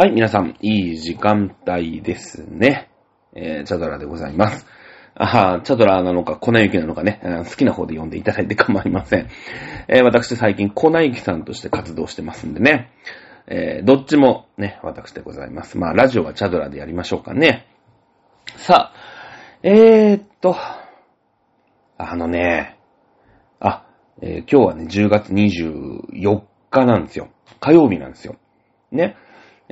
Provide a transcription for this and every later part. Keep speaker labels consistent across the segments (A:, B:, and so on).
A: はい、皆さん、いい時間帯ですね。えー、チャドラでございます。あチャドラなのか、粉雪なのかね、好きな方で読んでいただいて構いません。えー、私最近、粉雪さんとして活動してますんでね。えー、どっちもね、私でございます。まあ、ラジオはチャドラでやりましょうかね。さあ、えーっと、あのね、あ、えー、今日はね、10月24日なんですよ。火曜日なんですよ。ね。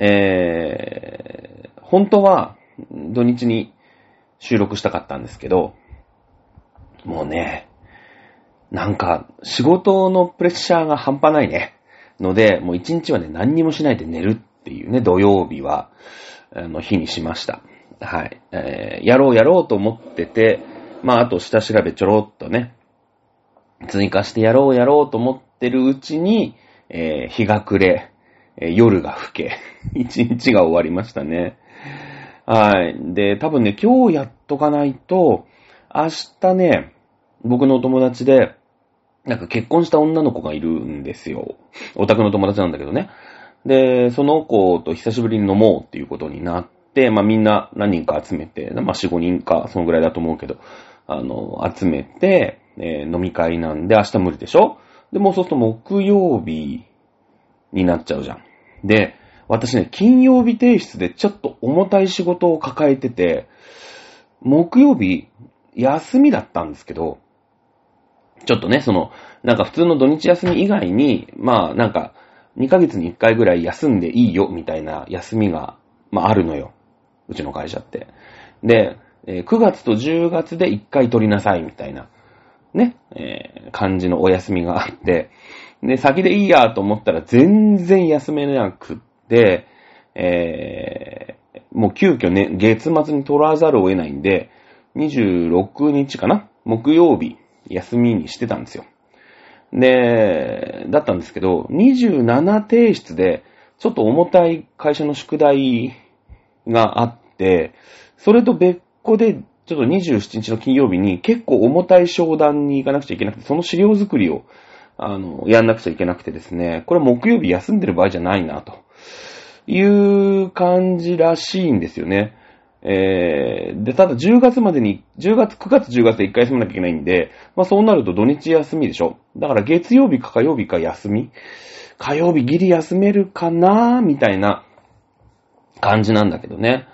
A: えー、本当は土日に収録したかったんですけど、もうね、なんか仕事のプレッシャーが半端ないね。ので、もう一日はね、何にもしないで寝るっていうね、土曜日は、あの、日にしました。はい。えー、やろうやろうと思ってて、まあ、あと下調べちょろっとね、追加してやろうやろうと思ってるうちに、えー、日が暮れ、え、夜が更け、一日が終わりましたね。はい。で、多分ね、今日やっとかないと、明日ね、僕のお友達で、なんか結婚した女の子がいるんですよ。オタクの友達なんだけどね。で、その子と久しぶりに飲もうっていうことになって、まあみんな何人か集めて、まあ4、5人か、そのぐらいだと思うけど、あの、集めて、えー、飲み会なんで明日無理でしょ？で、もうそうすると木曜日になっちゃうじゃん。で、私ね、金曜日提出でちょっと重たい仕事を抱えてて、木曜日休みだったんですけど、ちょっとね、その、なんか普通の土日休み以外に、まあなんか、2ヶ月に1回ぐらい休んでいいよ、みたいな休みが、まああるのよ。うちの会社って。で、え、9月と10月で1回取りなさい、みたいな、ね、えー、感じのお休みがあって、で、先でいいやと思ったら全然休めなくって、えー、もう急遽ね、月末に取らざるを得ないんで、26日かな木曜日、休みにしてたんですよ。で、だったんですけど、27提出で、ちょっと重たい会社の宿題があって、それと別個で、ちょっと27日の金曜日に結構重たい商談に行かなくちゃいけなくて、その資料作りを、あの、やんなくちゃいけなくてですね、これ木曜日休んでる場合じゃないな、という感じらしいんですよね。えー、で、ただ10月までに、10月、9月、10月で1回休まなきゃいけないんで、まあそうなると土日休みでしょ。だから月曜日か火曜日か休み火曜日ギリ休めるかなみたいな感じなんだけどね。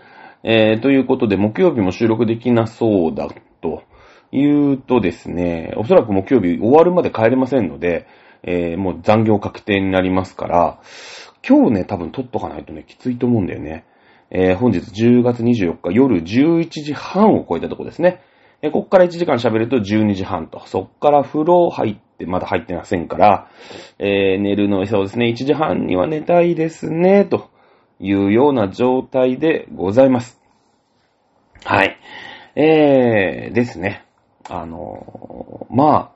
A: えー、ということで、木曜日も収録できなそうだと言うとですね、おそらく木曜日終わるまで帰れませんので、えー、もう残業確定になりますから、今日ね、多分撮っとかないとね、きついと思うんだよね。えー、本日10月24日夜11時半を超えたとこですね。えー、こっから1時間喋ると12時半と。そっから風呂入って、まだ入ってませんから、えー、寝るのそうですね、1時半には寝たいですね、というような状態でございます。はい。えー、ですね。あのー、まあ、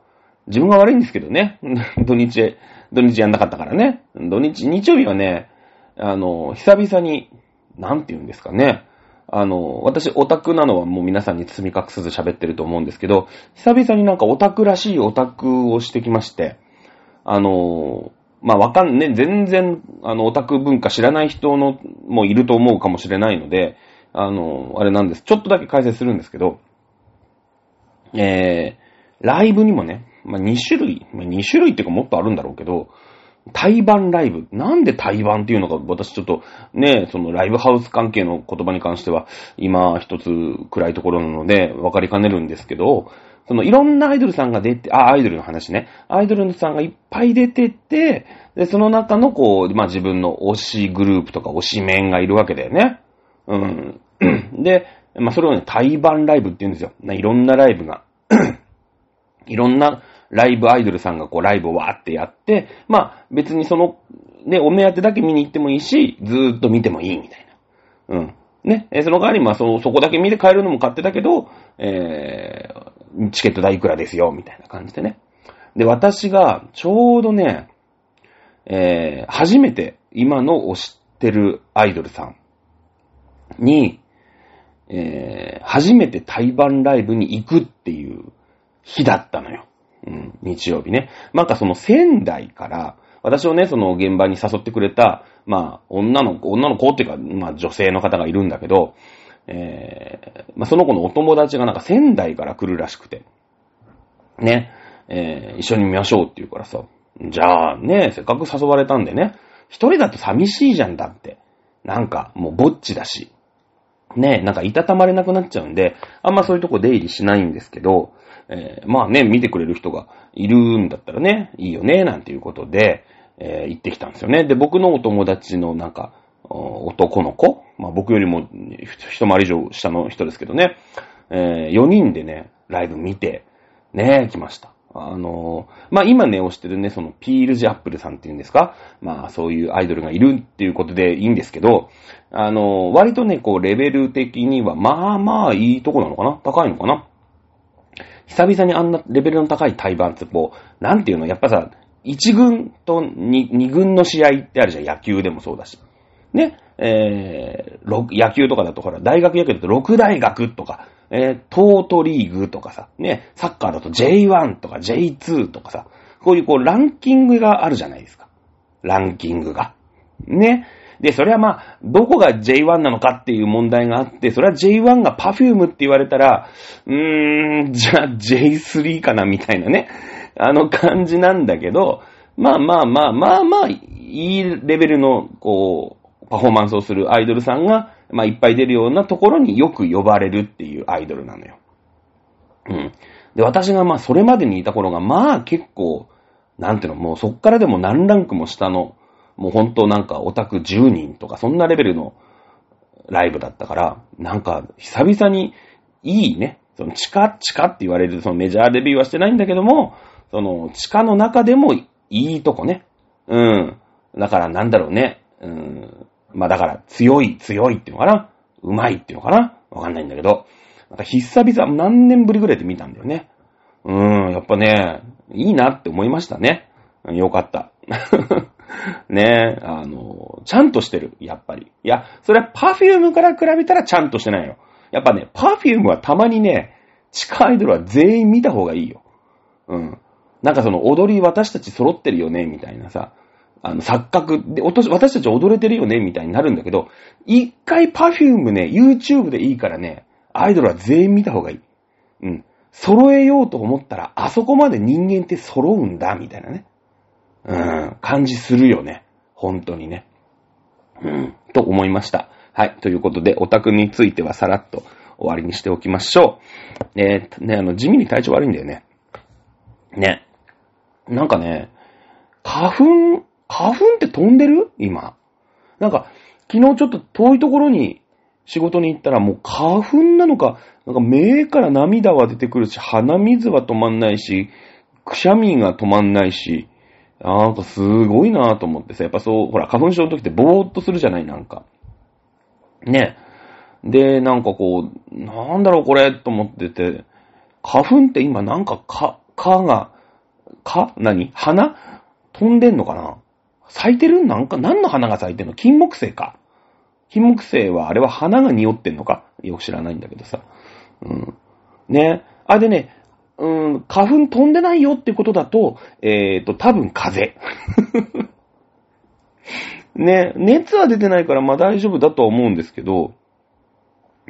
A: 自分が悪いんですけどね。土日、土日やんなかったからね。土日、日曜日はね、あのー、久々に、なんて言うんですかね。あの、私オタクなのはもう皆さんに包み隠さず喋ってると思うんですけど、久々になんかオタクらしいオタクをしてきまして、あの、まあ、わかんね、全然、あの、オタク文化知らない人の、もいると思うかもしれないので、あの、あれなんです。ちょっとだけ解説するんですけど、えー、ライブにもね、まあ、2種類、まあ、2種類っていうかもっとあるんだろうけど、対バンライブ。なんで対バンっていうのか、私ちょっとね、そのライブハウス関係の言葉に関しては、今一つ暗いところなので、分かりかねるんですけど、そのいろんなアイドルさんが出て、あ、アイドルの話ね。アイドルさんがいっぱい出てて、で、その中のこう、まあ、自分の推しグループとか推しメンがいるわけだよね。うん。で、まあ、それをね、対バンライブって言うんですよ。いろんなライブが。いろんなライブアイドルさんがこうライブをわーってやって、まあ別にその、ね、お目当てだけ見に行ってもいいし、ずーっと見てもいいみたいな。うん。ね、その代わりまあその、そこだけ見て帰るのも買ってたけど、えー、チケット代いくらですよ、みたいな感じでね。で、私がちょうどね、えー、初めて今の推してるアイドルさんに、えー、初めて対バンライブに行くっていう日だったのよ。うん、日曜日ね。なんかその仙台から、私をね、その現場に誘ってくれた、まあ、女の子、女の子っていうか、まあ女性の方がいるんだけど、えー、まあその子のお友達がなんか仙台から来るらしくて、ね、えー、一緒に見ましょうって言うからさ、じゃあね、せっかく誘われたんでね、一人だと寂しいじゃんだって。なんか、もうぼっちだし。ね、なんかいたたまれなくなっちゃうんで、あんまそういうとこ出入りしないんですけど、えー、まあね、見てくれる人がいるんだったらね、いいよね、なんていうことで、えー、行ってきたんですよね。で、僕のお友達のなんか、男の子まあ僕よりも一回り以上下の人ですけどね、えー、4人でね、ライブ見て、ね、来ました。あの、まあ、今ね、推してるね、その、ピールジアップルさんっていうんですか？まあ、そういうアイドルがいるっていうことでいいんですけど、あの、割とね、こう、レベル的には、まあまあ、いいとこなのかな？高いのかな？久々にあんなレベルの高い対バンって、こう、なんていうの？やっぱさ、1軍と 2, 2軍の試合ってあるじゃん。野球でもそうだし。ね、えー、野球とかだとほら、大学野球だと6大学とか、えー、トートリーグとかさ、ね、サッカーだと J1 とか J2 とかさ、こういうこうランキングがあるじゃないですか。ランキングが。ね。で、それはまあ、どこが J1 なのかっていう問題があって、それは J1 が Perfume って言われたら、うーん、じゃあ J3 かなみたいなね。あの感じなんだけど、まあまあまあまあまあ、いいレベルの、こう、パフォーマンスをするアイドルさんが、まあ、いっぱい出るようなところによく呼ばれるっていうアイドルなのよ。うん。で、私がまあ、それまでにいた頃が、まあ、結構、なんていうの、もうそっからでも何ランクも下の、もう本当なんかオタク10人とか、そんなレベルのライブだったから、なんか、久々にいいね、その地下、地下って言われる、そのメジャーデビューはしてないんだけども、その地下の中でもいいとこね。うん。だからなんだろうね。うん。まあだから強い強いっていうのかな？うまいっていうのかな？わかんないんだけど。また久々、何年ぶりぐらいで見たんだよね。うーん、やっぱね、いいなって思いましたね。よかった。ねえあの、ちゃんとしてる、やっぱり。いや、それはパフュームから比べたらちゃんとしてないよ。やっぱね、 Perfume はたまにね、地下アイドルは全員見た方がいいよ。うん。なんかその踊り私たち揃ってるよね、みたいなさ。あの、錯覚で、私たち踊れてるよね、みたいになるんだけど、一回 Perfume ね、YouTube でいいからね、アイドルは全員見た方がいい。うん。揃えようと思ったら、あそこまで人間って揃うんだ、みたいなね。うん、感じするよね。本当にね。うん、と思いました。はい。ということで、オタクについてはさらっと終わりにしておきましょう。えー、ね、あの、地味に体調悪いんだよね。ね。なんかね、花粉花粉って飛んでる？今。なんか、昨日ちょっと遠いところに仕事に行ったらもう花粉なのか、なんか目から涙は出てくるし、鼻水は止まんないし、くしゃみが止まんないし、なんかすごいなぁと思ってさ、やっぱそう、ほら、花粉症の時ってぼーっとするじゃない、なんか。ね。で、なんかこう、なんだろうこれと思ってて、花粉って今なんかか、かが、か何？花飛んでんのかな？咲いてるなんか、何の花が咲いてんの？金木犀か。金木犀は、あれは花が匂ってんのか？よく知らないんだけどさ。うん。ね。あ、でね、うん、花粉飛んでないよってことだと、えっ、ー、と、多分風邪。ね、熱は出てないからまあ大丈夫だと思うんですけど、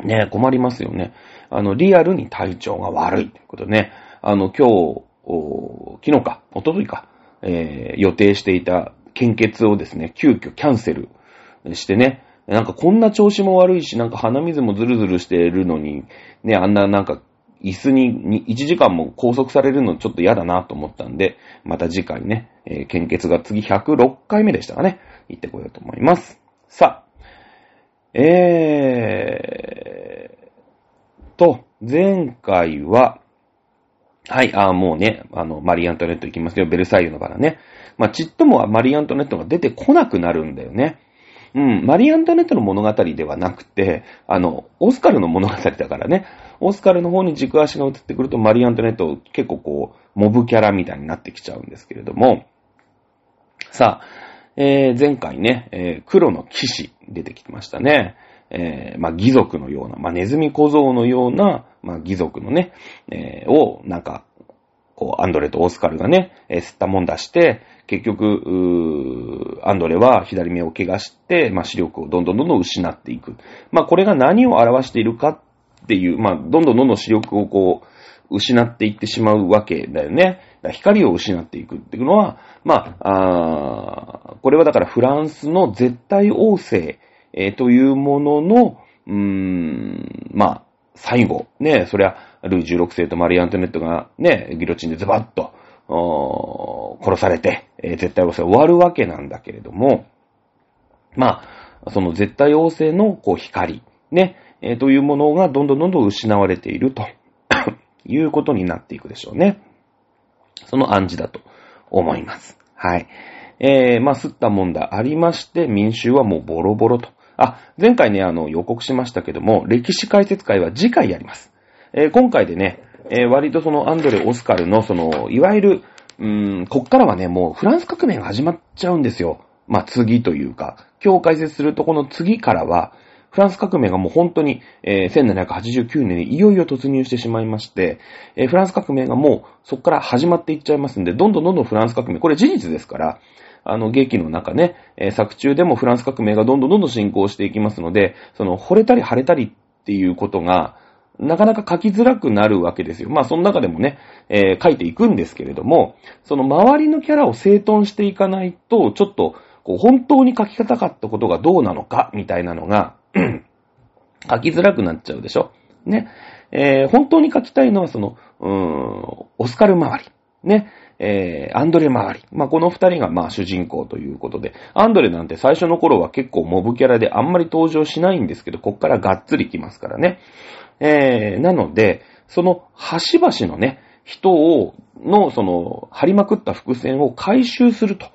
A: ね、困りますよね。あの、リアルに体調が悪いってことね。あの、今日、昨日か、おとといか、えー、予定していた献血をですね、急遽キャンセルしてね、なんかこんな調子も悪いし、なんか鼻水もズルズルしてるのに、ね、あんななんか椅子に1時間も拘束されるのちょっと嫌だなと思ったんで、また次回ね、えー、献血が次106回目でしたかね、行ってこようと思います。さあ、えーと、前回は、はい、あもうね、あの、マリー・アントネット行きますよ、ベルサイユのバラね。まあ、ちっともはマリー・アントネットが出てこなくなるんだよね。うん、マリー・アントネットの物語ではなくて、あの、オスカルの物語だからね、オスカルの方に軸足が移ってくると、マリー・アントネット結構こう、モブキャラみたいになってきちゃうんですけれども、さあ、えー、前回ね、えー、黒の騎士出てきましたね。えー、まあ、義族のような、まあ、ネズミ小僧のような、まあ、義族のね、えー、を、なんか、こう、アンドレとオスカルがね、えー、吸ったもんだして、結局、アンドレは左目を怪我して、まあ、視力をどんどんどんどん失っていく。まあ、これが何を表しているかっていう、まあ、どんどんどんどん視力をこう、失っていってしまうわけだよね。光を失っていくっていうのは、まあ、あこれはだからフランスの絶対王政、えーというものの、うーん、まあ、最後、ね、そりゃ、ルイ16世とマリ・アントネットがね、ギロチンでズバッと、殺されて、えー絶対王政終わるわけなんだけれども、まあ、その絶対王政のこう光、ね、えーというものがどんどんどんどん失われていると いうことになっていくでしょうね。その暗示だと思います。はい。えー、まあ、吸ったもんだありまして、民衆はもうボロボロと。あ、前回ね、あの、予告しましたけども、歴史解説会は次回やります。えー今回でね、えー割とそのアンドレ・オスカルの、その、いわゆる、うーん、こっからはね、もうフランス革命が始まっちゃうんですよ。まあ、次というか、今日解説するとこの次からは、フランス革命がもう本当に、えー1789年にいよいよ突入してしまいまして、えーフランス革命がもうそこから始まっていっちゃいますんで、どんどんどんどんフランス革命、これ事実ですから、あの、劇の中ね、えー作中でもフランス革命がどんどんどんどん進行していきますので、その、惚れたり腫れたりっていうことが、なかなか書きづらくなるわけですよ。まあ、その中でもね、えー書いていくんですけれども、その周りのキャラを整頓していかないと、ちょっと、こう、本当に書きたかったことがどうなのか、みたいなのが、書きづらくなっちゃうでしょ。ね。えー本当に書きたいのはその、うーん、オスカル周り。ね。えーアンドレ周り。まあ、この二人がまあ主人公ということで、アンドレなんて最初の頃は結構モブキャラであんまり登場しないんですけど、こっからがっつりきますからね。えーなので、その端々のね、人を、の、その、張りまくった伏線を回収すると。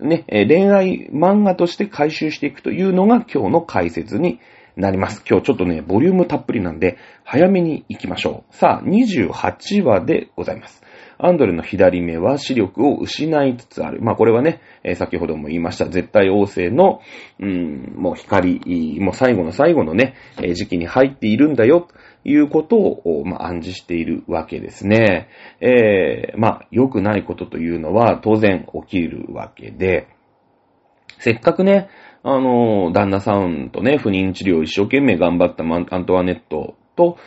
A: ね、恋愛漫画として回収していくというのが今日の解説になります。今日ちょっとね、ボリュームたっぷりなんで、早めに行きましょう。さあ、28話でございます。アンドレの左目は視力を失いつつある。まあこれはね、えー先ほども言いました、絶対王政の、うん、もう光、もう最後の最後のね、え時期に入っているんだよ、ということを、まあ暗示しているわけですね。えーまあ良くないことというのは当然起きるわけで、せっかくね、あの、旦那さんとね、不妊治療を一生懸命頑張ったアントワネットと、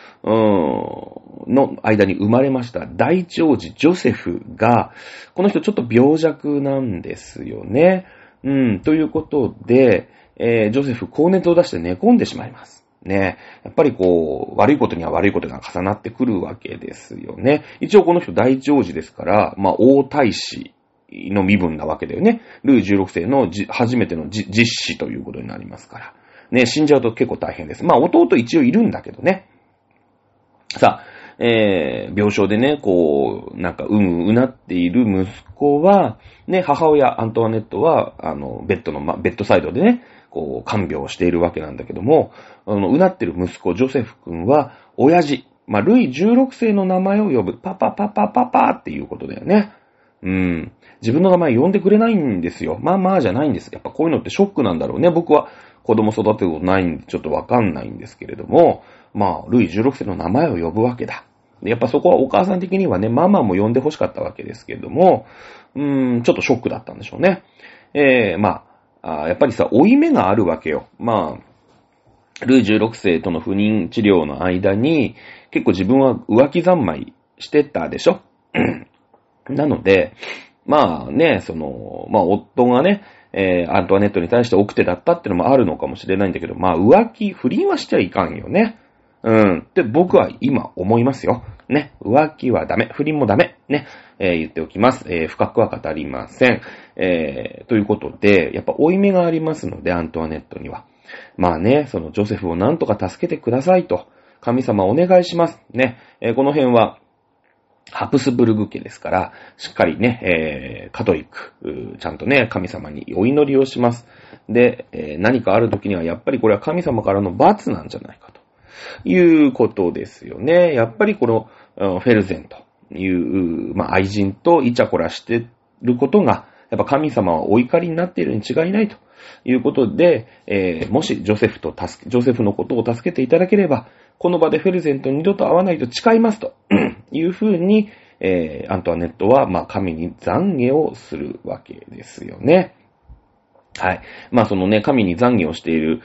A: の間に生まれました第一王子ジョセフが、この人ちょっと病弱なんですよね。うん、ということで、えージョセフ高熱を出して寝込んでしまいます。ね。やっぱりこう、悪いことには悪いことが重なってくるわけですよね。一応この人第一王子ですから、まあ、王太子の身分なわけだよね。ルイ16世の初めての実子ということになりますから。ね、死んじゃうと結構大変です。まあ、弟一応いるんだけどね。さあ、えー、病床でね、こう、なんか、うんうなっている息子は、ね、母親、アントワネットは、あの、ベッドの、ま、ベッドサイドでね、こう、看病をしているわけなんだけども、あの、うなってる息子、ジョセフ君は、親父、まあ、ルイ16世の名前を呼ぶ、パパパパパパっていうことだよね。うん。自分の名前呼んでくれないんですよ。まあまあじゃないんです。やっぱこういうのってショックなんだろうね。僕は子供育てたことないんでちょっとわかんないんですけれども、まあ、ルイ16世の名前を呼ぶわけだ。やっぱそこはお母さん的にはね、ママも呼んで欲しかったわけですけれども、うーん、ちょっとショックだったんでしょうね。えー、まあ、あやっぱりさ、負い目があるわけよ。まあ、ルイ16世との不妊治療の間に、結構自分は浮気三昧してたでしょ？なので、まあね、その、まあ夫がね、えー、アントワネットに対して奥手だったってのもあるのかもしれないんだけど、まあ浮気、不倫はしちゃいかんよね。うん。って僕は今思いますよ。ね。浮気はダメ。不倫もダメ。ね。えー言っておきます。えー深くは語りません。えーということで、やっぱ負い目がありますので、アントワネットには。まあね、そのジョセフをなんとか助けてくださいと。神様お願いします。ね。えーこの辺は、ハプスブルグ家ですから、しっかりね、えー、カトリック、ちゃんとね、神様にお祈りをします。で、えー何かある時にはやっぱりこれは神様からの罰なんじゃないかということですよね。やっぱりこの、フェルゼンという、まあ、愛人とイチャコラしてることが、やっぱ神様はお怒りになっているに違いないということで、えーもしジョセフと助け、ジョセフのことを助けていただければ、この場でフェルゼンと二度と会わないと誓いますと いうふうに、えー、アントワネットは、まあ、神に懺悔をするわけですよね。はい。まあそのね、神に懺悔をしている、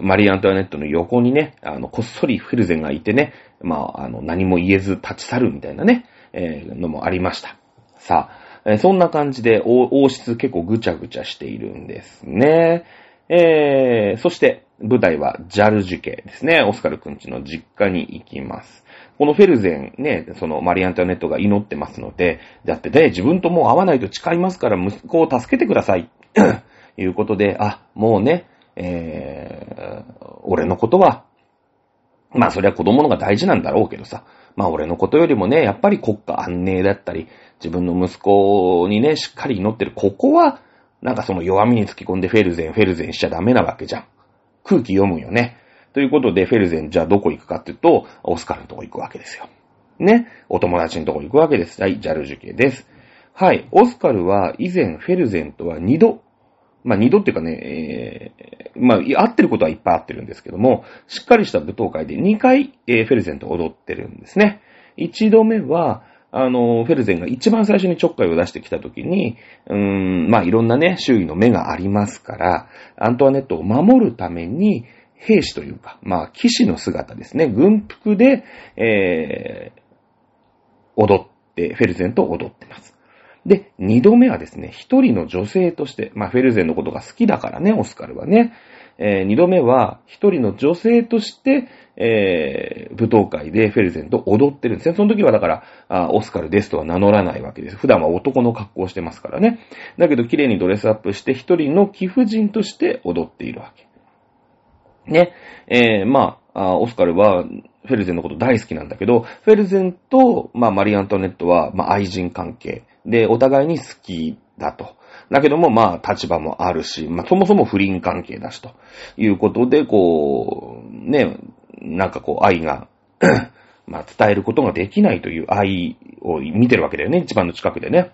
A: マリー・アントワネットの横にね、あの、こっそりフェルゼンがいてね、まあ、あの、何も言えず立ち去るみたいなね、えー、のもありました。さあ、えー、そんな感じで王室結構ぐちゃぐちゃしているんですね。えー、そして、舞台はジャルジュ家ですね。オスカルくんちの実家に行きます。このフェルゼンね、そのマリアントネットが祈ってますので、だってね、自分ともう会わないと誓いますから息子を助けてください。いうことで、あ、もうね、えー、俺のことは、まあそりゃ子供のが大事なんだろうけどさ、まあ俺のことよりもね、やっぱり国家安寧だったり、自分の息子にね、しっかり祈ってる、ここは、なんかその弱みに突き込んでフェルゼン、フェルゼンしちゃダメなわけじゃん。空気読むよね。ということで、フェルゼン、じゃあどこ行くかっていうと、オスカルのとこ行くわけですよ。ね。お友達のとこ行くわけです。はい、ジャルジュ家です。はい。オスカルは以前フェルゼンとは二度、まあ二度っていうかね、えー、まあ合ってることはいっぱい合ってるんですけども、しっかりした舞踏会で2回、えー、フェルゼンと踊ってるんですね。一度目は、あの、フェルゼンが一番最初にちょっかいを出してきたときに、うーん、まあいろんなね、周囲の目がありますから、アントワネットを守るために、兵士というか、まあ騎士の姿ですね、軍服で、えー、踊って、フェルゼンと踊ってます。で、二度目はですね、一人の女性として、まあフェルゼンのことが好きだからね、オスカルはね。えー、二度目は一人の女性として、えー、舞踏会でフェルゼンと踊ってるんですね。その時はだからあ、オスカルですとは名乗らないわけです。普段は男の格好をしてますからね。だけど綺麗にドレスアップして一人の貴婦人として踊っているわけ。ね。えー、まあ、オスカルはフェルゼンのこと大好きなんだけど、フェルゼンと、まあ、マリー・アントネットは、まあ、愛人関係。で、お互いに好きだと。だけども、まあ、立場もあるし、まあ、そもそも不倫関係だし、ということで、こう、ね、なんかこう、愛が まあ、伝えることができないという愛を見てるわけだよね、一番の近くでね。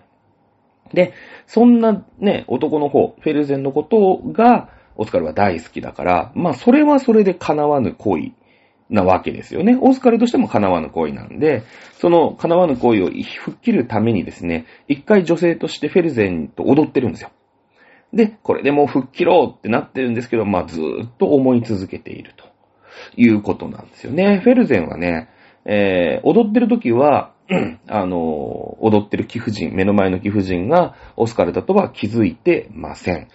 A: で、そんなね、男の方、フェルゼンのことが、オスカルは大好きだから、まあ、それはそれで叶わぬ恋なわけですよね。オスカルとしても叶わぬ恋なんで、その叶わぬ恋を吹っ切るためにですね、一回女性としてフェルゼンと踊ってるんですよ。で、これでもう吹っ切ろうってなってるんですけど、まあずーっと思い続けているということなんですよね。フェルゼンはね、えー、踊ってる時は、あの、踊ってる貴婦人、目の前の貴婦人がオスカルだとは気づいてません。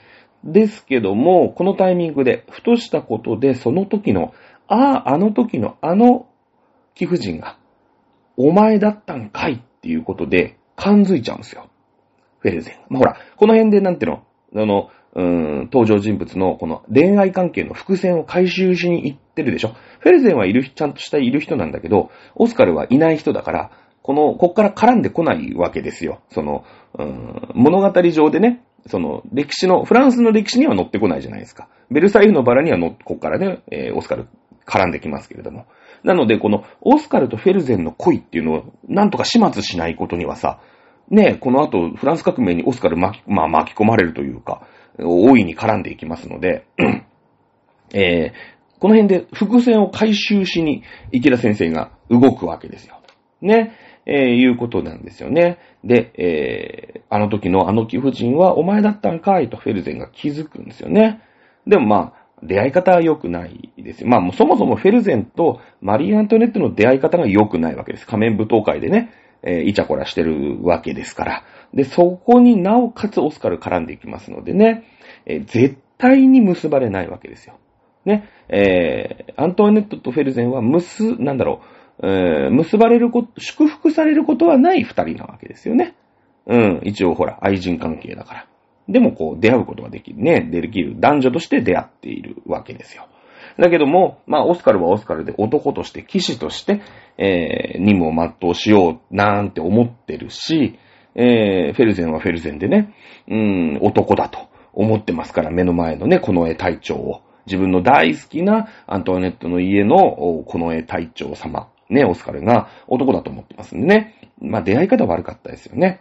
A: ですけども、このタイミングで、ふとしたことで、その時のああ、あの時のあの貴婦人が、お前だったんかいっていうことで、感づいちゃうんですよ。フェルゼン。まあ、ほら、この辺でなんていうの、あの、うーん、登場人物のこの恋愛関係の伏線を回収しに行ってるでしょ？フェルゼンはいる、ちゃんとしたいる人なんだけど、オスカルはいない人だから、この、こっから絡んでこないわけですよ。その、うーん、物語上でね、その、歴史の、フランスの歴史には乗ってこないじゃないですか。ベルサイユのバラにはの、こっからね、えー、オスカル絡んできますけれども。なので、このオスカルとフェルゼンの恋っていうのをなんとか始末しないことにはさ、ねこの後フランス革命にオスカル巻き、まあ、巻き込まれるというか、大いに絡んでいきますので、えー、この辺で伏線を回収しに池田先生が動くわけですよ。ね。えー、いうことなんですよね。で、えー、あの時のあの貴婦人はお前だったんかいとフェルゼンが気づくんですよね。でもまあ、出会い方は良くないですよ。まあ、そもそもフェルゼンとマリー・アントネットの出会い方が良くないわけです。仮面舞踏会でね、えー、イチャコラしてるわけですから。で、そこになおかつオスカル絡んでいきますのでね、えー、絶対に結ばれないわけですよ。ね、えー、アントネットとフェルゼンは結、なんだろう、えー、結ばれること、祝福されることはない二人なわけですよね。うん、一応ほら、愛人関係だから。でもこう出会うことができるね、できる男女として出会っているわけですよ。だけども、まあ、オスカルはオスカルで男として、騎士として、えー、任務を全うしよう、なんて思ってるし、えー、フェルゼンはフェルゼンでね、うん、男だと思ってますから、目の前のね、この絵隊長を。自分の大好きなアントワネットの家のこの絵隊長様、ね、オスカルが男だと思ってますんでね。まあ、出会い方悪かったですよね。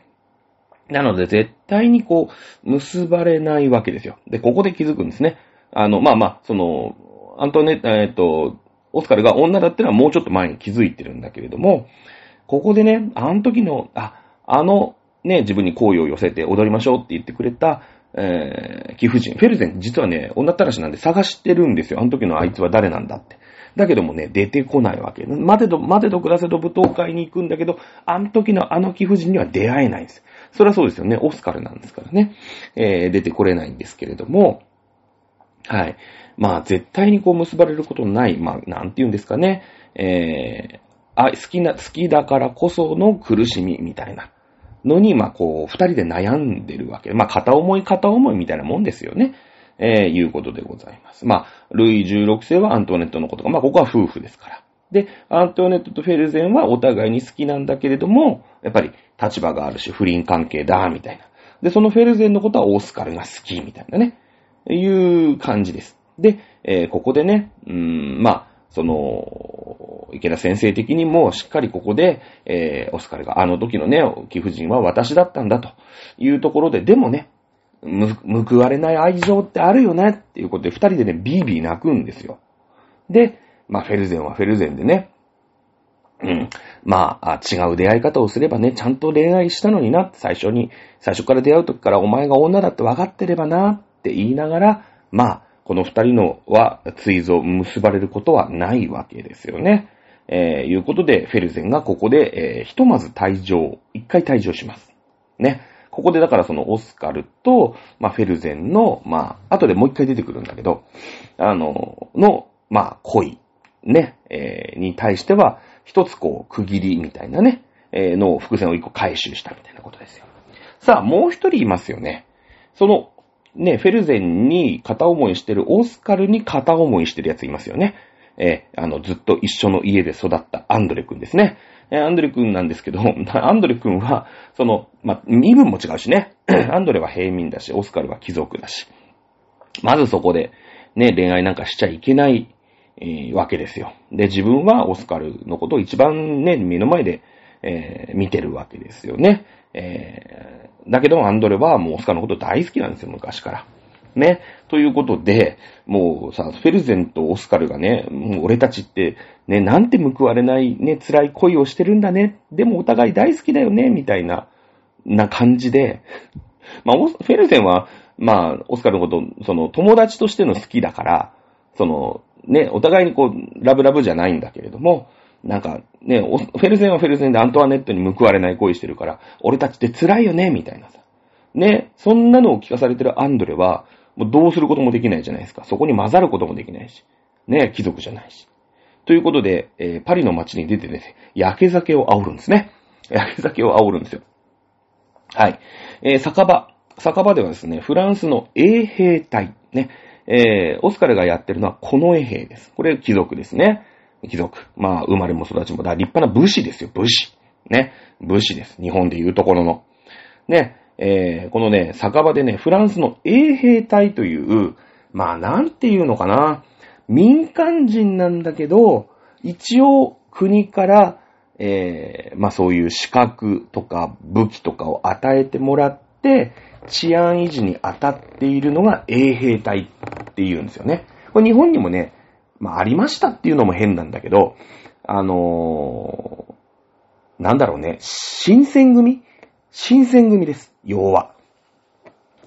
A: なので、絶対にこう、結ばれないわけですよ。で、ここで気づくんですね。あの、まあまあ、その、アントネ、えっと、オスカルが女だってのはもうちょっと前に気づいてるんだけれども、ここでね、あの時の、あ、あの、ね、自分に好意を寄せて踊りましょうって言ってくれた、えー、貴婦人。フェルゼン、実はね、女ったらしなんで探してるんですよ。あの時のあいつは誰なんだって。だけどもね、出てこないわけ。待てど、待てど暮らせど舞踏会に行くんだけど、あの時のあの貴婦人には出会えないんです。それはそうですよね。オスカルなんですからね。えー、出てこれないんですけれども、はい。まあ、絶対にこう結ばれることのない、まあ、なんて言うんですかね。えー、あ、好きな、好きだからこその苦しみみたいなのに、まあ、こう、二人で悩んでるわけ。まあ、片思い片思いみたいなもんですよね。えー、いうことでございます。まあ、ルイ16世はアントネットのことが、まあ、ここは夫婦ですから。で、アントネットとフェルゼンはお互いに好きなんだけれども、やっぱり立場があるし、不倫関係だ、みたいな。で、そのフェルゼンのことはオスカルが好き、みたいなね。いう感じです。で、えー、ここでね、うーん、まあ、その、池田先生的にもしっかりここで、えー、オスカルがあの時のね、貴婦人は私だったんだというところで、でもね、む報われない愛情ってあるよねっていうことで、二人でね、ビービー泣くんですよ。で、まあ、フェルゼンはフェルゼンでね、うん。まあ、違う出会い方をすればね、ちゃんと恋愛したのにな、最初に、最初から出会う時からお前が女だって分かってればな、って言いながら、まあ、この二人のは、追贈結ばれることはないわけですよね。えー、いうことで、フェルゼンがここで、えー、ひとまず退場、一回退場します。ね。ここでだからそのオスカルと、まあ、フェルゼンの、まあ、後でもう一回出てくるんだけど、あの、の、まあ、恋、ね、えー、に対しては、一つこう、区切りみたいなね、え、の伏線を一個回収したみたいなことですよ。さあ、もう一人いますよね。その、ね、フェルゼンに片思いしてる、オスカルに片思いしてるやついますよね。えー、あの、ずっと一緒の家で育ったアンドレ君ですね。えアンドレ君なんですけど、アンドレ君は、その、ま身分も違うしね。アンドレは平民だし、オスカルは貴族だし。まずそこで、ね、恋愛なんかしちゃいけない、えー、わけですよ。で、自分はオスカルのことを一番ね、目の前で、えー、見てるわけですよね。えー、だけどアンドレはもうオスカルのこと大好きなんですよ、昔から。ね。ということで、もうさ、フェルゼンとオスカルがね、もう俺たちって、ね、なんて報われないね、辛い恋をしてるんだね。でもお互い大好きだよね、みたいな、な感じで、まあ、フェルゼンは、まあ、オスカルのこと、その、友達としての好きだから、その、ね、お互いにこう、ラブラブじゃないんだけれども、なんか、ね、フェルゼンはフェルゼンでアントワネットに報われない恋してるから、俺たちって辛いよね、みたいなさ。ね、そんなのを聞かされてるアンドレは、もうどうすることもできないじゃないですか。そこに混ざることもできないし。ね、貴族じゃないし。ということで、えー、パリの街に出てね、焼け酒を煽るんですね。焼け酒を煽るんですよ。はい。えー、酒場。酒場ではですね、フランスの衛兵隊。ね。えー、オスカルがやってるのはこの衛兵です。これ貴族ですね。貴族。まあ、生まれも育ちも、だ立派な武士ですよ、武士。ね。武士です。日本でいうところの。ね。えー、このね、酒場でね、フランスの衛兵隊という、まあなんていうのかな、民間人なんだけど、一応国から、えー、まあそういう資格とか武器とかを与えてもらって、治安維持に当たっているのが衛兵隊っていうんですよね。これ日本にもね、まあありましたっていうのも変なんだけど、あのー、なんだろうね、新選組？新選組です。要は。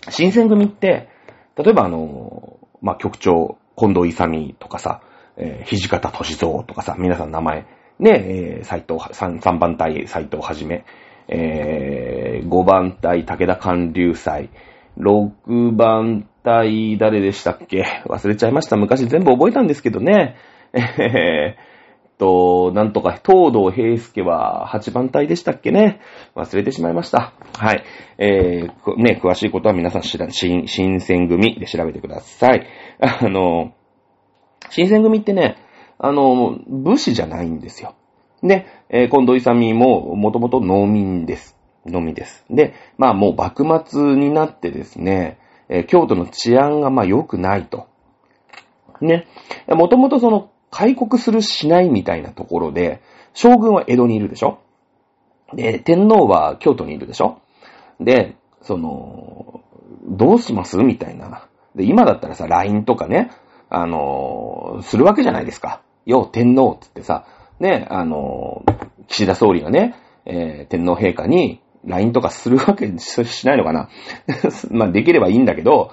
A: 新選組って、例えばあの、まあ、局長、近藤勇とかさ、えー、土方歳三とかさ、皆さん名前、ね、えー、斎藤、3, 3番隊斎藤はじめ、えー、5番隊武田官流祭、6番隊誰でしたっけ？忘れちゃいました。昔全部覚えたんですけどね。えーと、なんとか、東堂平介は8番隊でしたっけね？忘れてしまいました。はい。えー、ね、詳しいことは皆さん知ら、新、新選組で調べてください。あの、新選組ってね、あの、武士じゃないんですよ。で、えー、近藤勇も、もともと農民です。のみです。で、まあもう幕末になってですね、えー、京都の治安がまあ良くないと。ね。もともとその開国するしないみたいなところで、将軍は江戸にいるでしょ？で、天皇は京都にいるでしょ？で、その、どうします？みたいな。で、今だったらさ、LINE とかね、あのするわけじゃないですか。よ、天皇っつってさ、ね、あの岸田総理がね、えー、天皇陛下に LINE とかするわけしないのかな まあ、できればいいんだけど、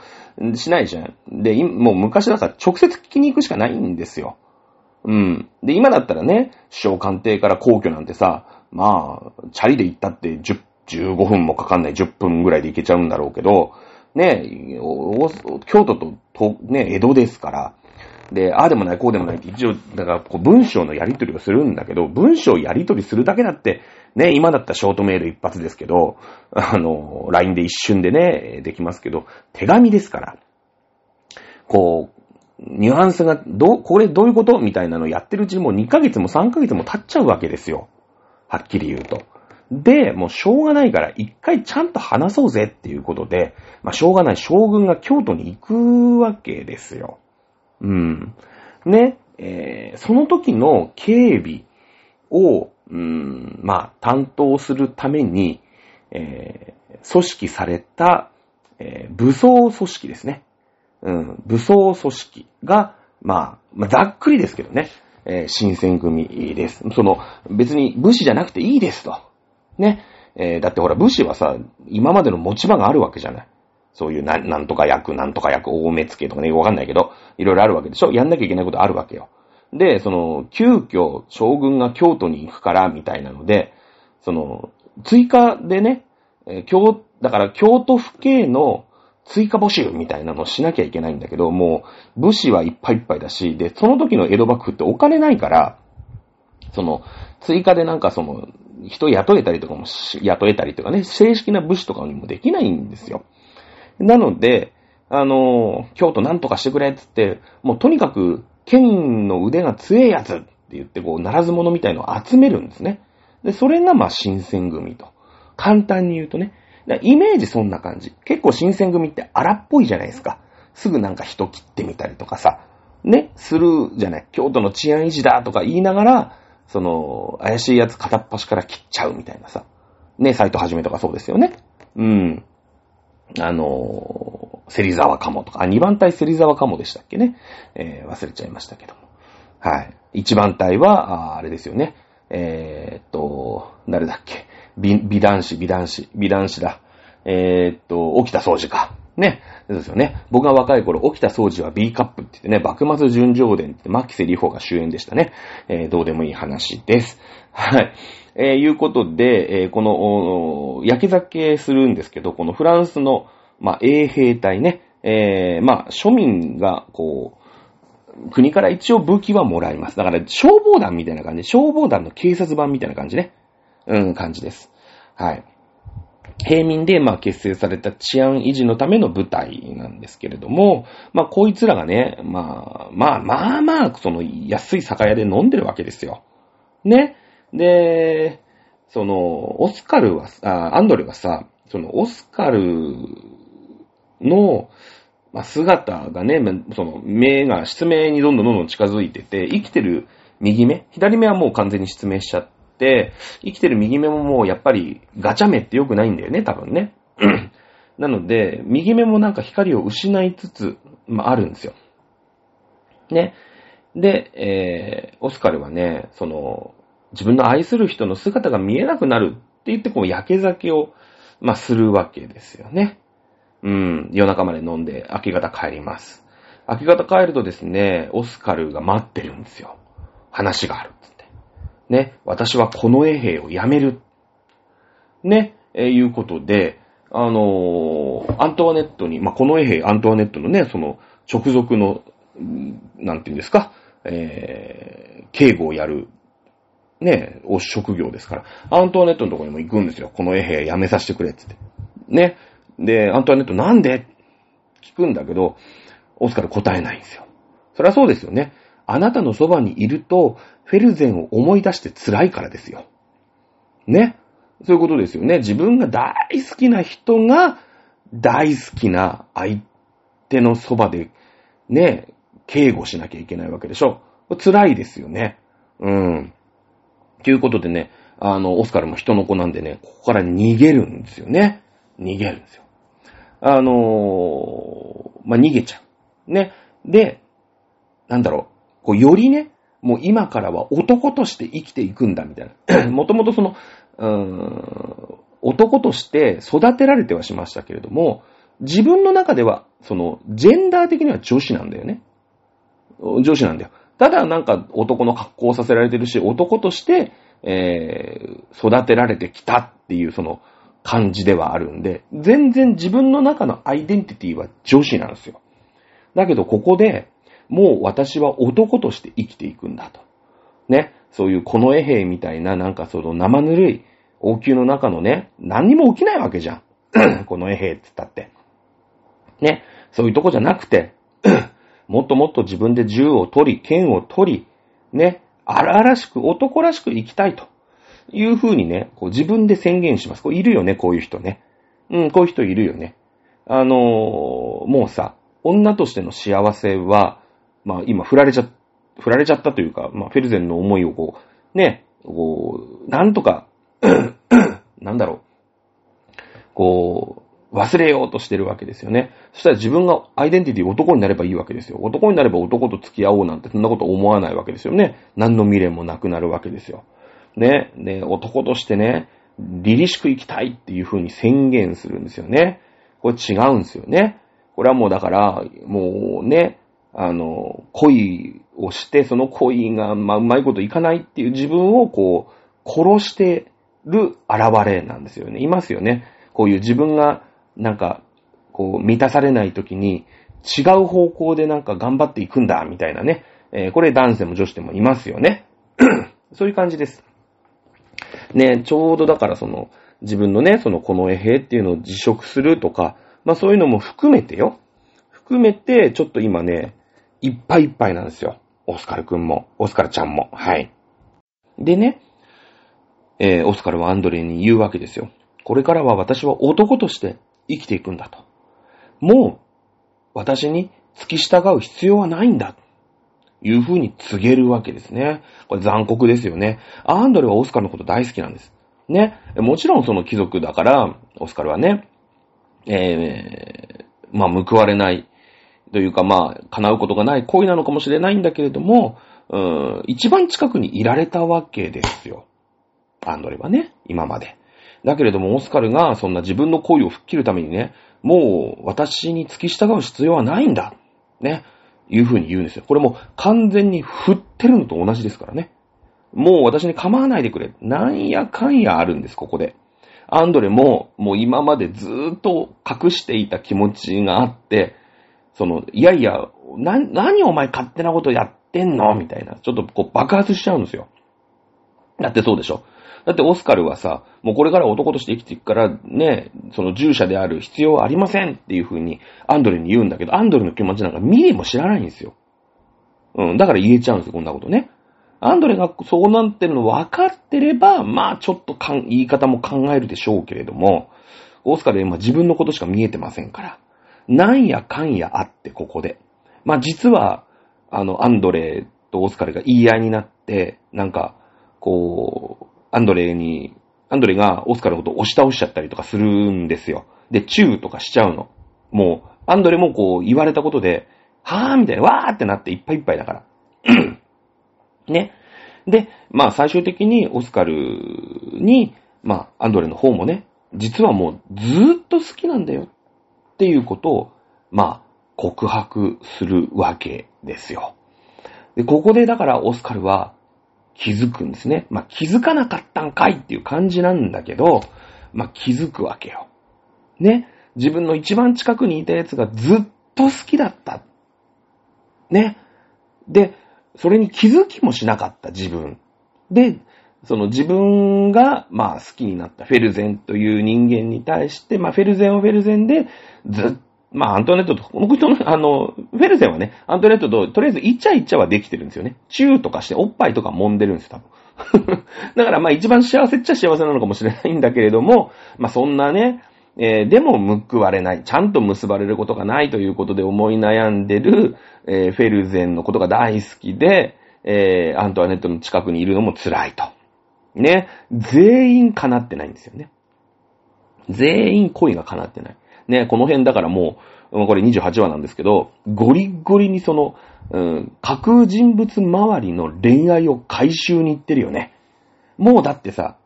A: しないじゃん。で、もう昔だから直接聞きに行くしかないんですよ。うん。で、今だったらね、首相官邸から皇居なんてさ、まあ、チャリで行ったって10、15分もかかんない10分ぐらいで行けちゃうんだろうけど、ね、京都と、と、ね、江戸ですから、で、ああでもない、こうでもないって一応、だからこう文章のやり取りをするんだけど、文章やり取りするだけだって、ね、今だったらショートメール一発ですけど、あの、LINE で一瞬でね、できますけど、手紙ですから、こう、ニュアンスが、ど、これどういうこと？みたいなのをやってるうちにもう2ヶ月も3ヶ月も経っちゃうわけですよ。はっきり言うと。で、もうしょうがないから一回ちゃんと話そうぜっていうことで、まあしょうがない将軍が京都に行くわけですよ。うん。ね、えー、その時の警備を、うん、まあ担当するために、えー、組織された、えー、武装組織ですね。うん、武装組織が、まあ、まあ、ざっくりですけどね、えー、新選組です。その、別に武士じゃなくていいですと。ね。えー、だってほら、武士はさ、今までの持ち場があるわけじゃない。そういうな、なんとか役、なんとか役、大目付けとかね、わかんないけど、いろいろあるわけでしょ？やんなきゃいけないことあるわけよ。で、その、急遽、将軍が京都に行くから、みたいなので、その、追加でね、え、京、だから京都府警の追加募集みたいなのをしなきゃいけないんだけど、もう、武士はいっぱいいっぱいだし、で、その時の江戸幕府ってお金ないから、その、追加でなんかその、人雇えたりとかも雇えたりとかね、正式な武士とかにもできないんですよ。なので、あの、京都なんとかしてくれってって、もうとにかく、剣の腕が強いやつって言って、こう、ならず者みたいのを集めるんですね。で、それがまあ、新選組と。簡単に言うとね。イメージそんな感じ。結構新選組って荒っぽいじゃないですか。すぐなんか人切ってみたりとかさ。ね、するじゃない。京都の治安維持だとか言いながら、その、怪しいやつ片っ端から切っちゃうみたいなさ。ね、サイト始めとかそうですよね。うん。あのー、芹沢鴨とか、あ、2番隊芹沢鴨でしたっけね。えー、忘れちゃいましたけども。はい。1番隊は、ああれですよね。えー、っと、誰だっけ。美、美男子、美男子、美男子だ。えー、っと、沖田総司か。ね。そうですよね。僕が若い頃、沖田総司は B カップって言ってね、幕末純情伝って牧瀬里穂が主演でしたね。えー、どうでもいい話です。はい。え、いうことで、え、この、焼き酒するんですけど、このフランスの、まあ、衛兵隊ね、え、まあ、庶民が、こう、国から一応武器はもらいます。だから、消防団みたいな感じ、消防団の警察版みたいな感じね。うん、感じです。はい。平民で、まあ、結成された治安維持のための部隊なんですけれども、まあ、こいつらがね、まあ、まあ、まあまあ、その、安い酒屋で飲んでるわけですよ。ね。で、その、オスカルはあ、アンドレはさ、その、オスカルの、まあ、姿がね、その、目が失明にどんどんどんどん近づいてて、生きてる右目、左目はもう完全に失明しちゃって、生きてる右目ももうやっぱりガチャ目って良くないんだよね、多分ね。なので、右目もなんか光を失いつつ、まあ、あるんですよ。ね。で、えー、オスカルはね、その、自分の愛する人の姿が見えなくなるって言って、こう、焼け酒を、まあ、するわけですよね。うん、夜中まで飲んで、明け方帰ります。明け方帰るとですね、オスカルが待ってるんですよ。話があるっって。ね、私はこの衛兵を辞める。ね、えー、いうことで、あのー、アントワネットに、まあ、この衛兵、アントワネットのね、その、直属の、なんていうんですか、えー、警護をやるね、お職業ですから、アントワネットのとこにも行くんですよ。この衛兵やめさせてくれって。ね。で、アントワネットなんで？聞くんだけど、オスカル答えないんですよ。そりゃそうですよね。あなたのそばにいると、フェルゼンを思い出して辛いからですよ。ね。そういうことですよね。自分が大好きな人が、大好きな相手のそばで、ね、警護しなきゃいけないわけでしょ。辛いですよね。うん。ということでね、あの、オスカルも人の子なんでね、ここから逃げるんですよね。逃げるんですよ。あのー、まあ、逃げちゃう。ね。で、なんだろう、こう、よりね、もう今からは男として生きていくんだ、みたいな。もともとその、うーん、男として育てられてはしましたけれども、自分の中では、その、ジェンダー的には女子なんだよね。女子なんだよ。ただなんか男の格好をさせられてるし、男として、えー、育てられてきたっていうその感じではあるんで、全然自分の中のアイデンティティは女子なんですよ。だけどここで、もう私は男として生きていくんだと。ね。そういうこの絵兵みたいななんかその生ぬるい王宮の中のね、何にも起きないわけじゃん。この絵兵って言ったって。ね。そういうとこじゃなくて、もっともっと自分で銃を取り、剣を取り、ね、荒々しく、男らしく生きたいというふうにね、こう自分で宣言します。こういるよね、こういう人ね。うん、こういう人いるよね。あのー、もうさ、女としての幸せは、まあ今振られちゃ、振られちゃったというか、まあフェルゼンの思いをこう、ね、こう、なんとか なんだろう、こう、忘れようとしてるわけですよね。そしたら自分がアイデンティティ男になればいいわけですよ。男になれば男と付き合おうなんてそんなこと思わないわけですよね。何の未練もなくなるわけですよ。ね、ね、男としてね、凛々しく生きたいっていう風に宣言するんですよね。これ違うんですよね。これはもうだから、もうね、あの、恋をして、その恋が、まあ、うまいこといかないっていう自分をこう、殺してる現れなんですよね。いますよね。こういう自分がなんか、こう、満たされない時に、違う方向でなんか頑張っていくんだ、みたいなね。えー、これ男性も女子でもいますよね。そういう感じです。ね、ちょうどだからその、自分のね、そのこの絵兵っていうのを辞職するとか、まあそういうのも含めてよ。含めて、ちょっと今ね、いっぱいいっぱいなんですよ。オスカルくんも、オスカルちゃんも。はい。でね、えー、オスカルはアンドレに言うわけですよ。これからは私は男として生きていくんだと。もう、私に付き従う必要はないんだ。いうふうに告げるわけですね。これ残酷ですよね。アンドレはオスカルのこと大好きなんです。ね。もちろんその貴族だから、オスカルはね、えー、まあ報われないというかまあ叶うことがない恋なのかもしれないんだけれども、うん、一番近くにいられたわけですよ。アンドレはね、今まで。だけれども、オスカルがそんな自分の恋を吹っ切るためにね、もう私に付き従う必要はないんだ。ね。いう風に言うんですよ。これも完全に振ってるのと同じですからね。もう私に構わないでくれ。なんやかんやあるんです、ここで。アンドレも、もう今までずーっと隠していた気持ちがあって、その、いやいや、な、何お前勝手なことやってんの？みたいな。ちょっとこう爆発しちゃうんですよ。だってそうでしょ？だってオスカルはさ、もうこれから男として生きていくからね、その従者である必要はありませんっていう風にアンドレに言うんだけど、アンドレの気持ちなんかミリも知らないんですよ。うん、だから言えちゃうんですよ、こんなことね。アンドレがそうなってるの分かってれば、まあちょっとかん言い方も考えるでしょうけれども、オスカルは今自分のことしか見えてませんから。なんやかんやあって、ここで。まあ実は、あの、アンドレとオスカルが言い合いになって、なんか、こう、アンドレに、アンドレがオスカルのことを押し倒しちゃったりとかするんですよ。で、チューとかしちゃうの。もう、アンドレもこう言われたことで、はぁみたいな、わーってなっていっぱいいっぱいだから。ね。で、まあ最終的にオスカルに、まあアンドレの方もね、実はもうずーっと好きなんだよっていうことを、まあ告白するわけですよ。で、ここでだからオスカルは、気づくんですね。まあ、気づかなかったんかいっていう感じなんだけど、まあ、気づくわけよ。ね。自分の一番近くにいた奴がずっと好きだった。ね。で、それに気づきもしなかった自分。で、その自分が、まあ好きになったフェルゼンという人間に対して、まあフェルゼンはフェルゼンで、ずっまあ、アントネットと、この人の、あの、フェルゼンはね、アントネットと、とりあえずイチャイチャはできてるんですよね。チューとかしておっぱいとか揉んでるんですよ、多分。だからまあ一番幸せっちゃ幸せなのかもしれないんだけれども、まあそんなね、えー、でも報われない、ちゃんと結ばれることがないということで思い悩んでる、えー、フェルゼンのことが大好きで、えー、アントワネットの近くにいるのも辛いと。ね。全員叶ってないんですよね。全員恋が叶ってない。ね、この辺だからもう、これ28話なんですけど、ゴリゴリにその、うん、架空人物周りの恋愛を回収に行ってるよね。もうだってさ、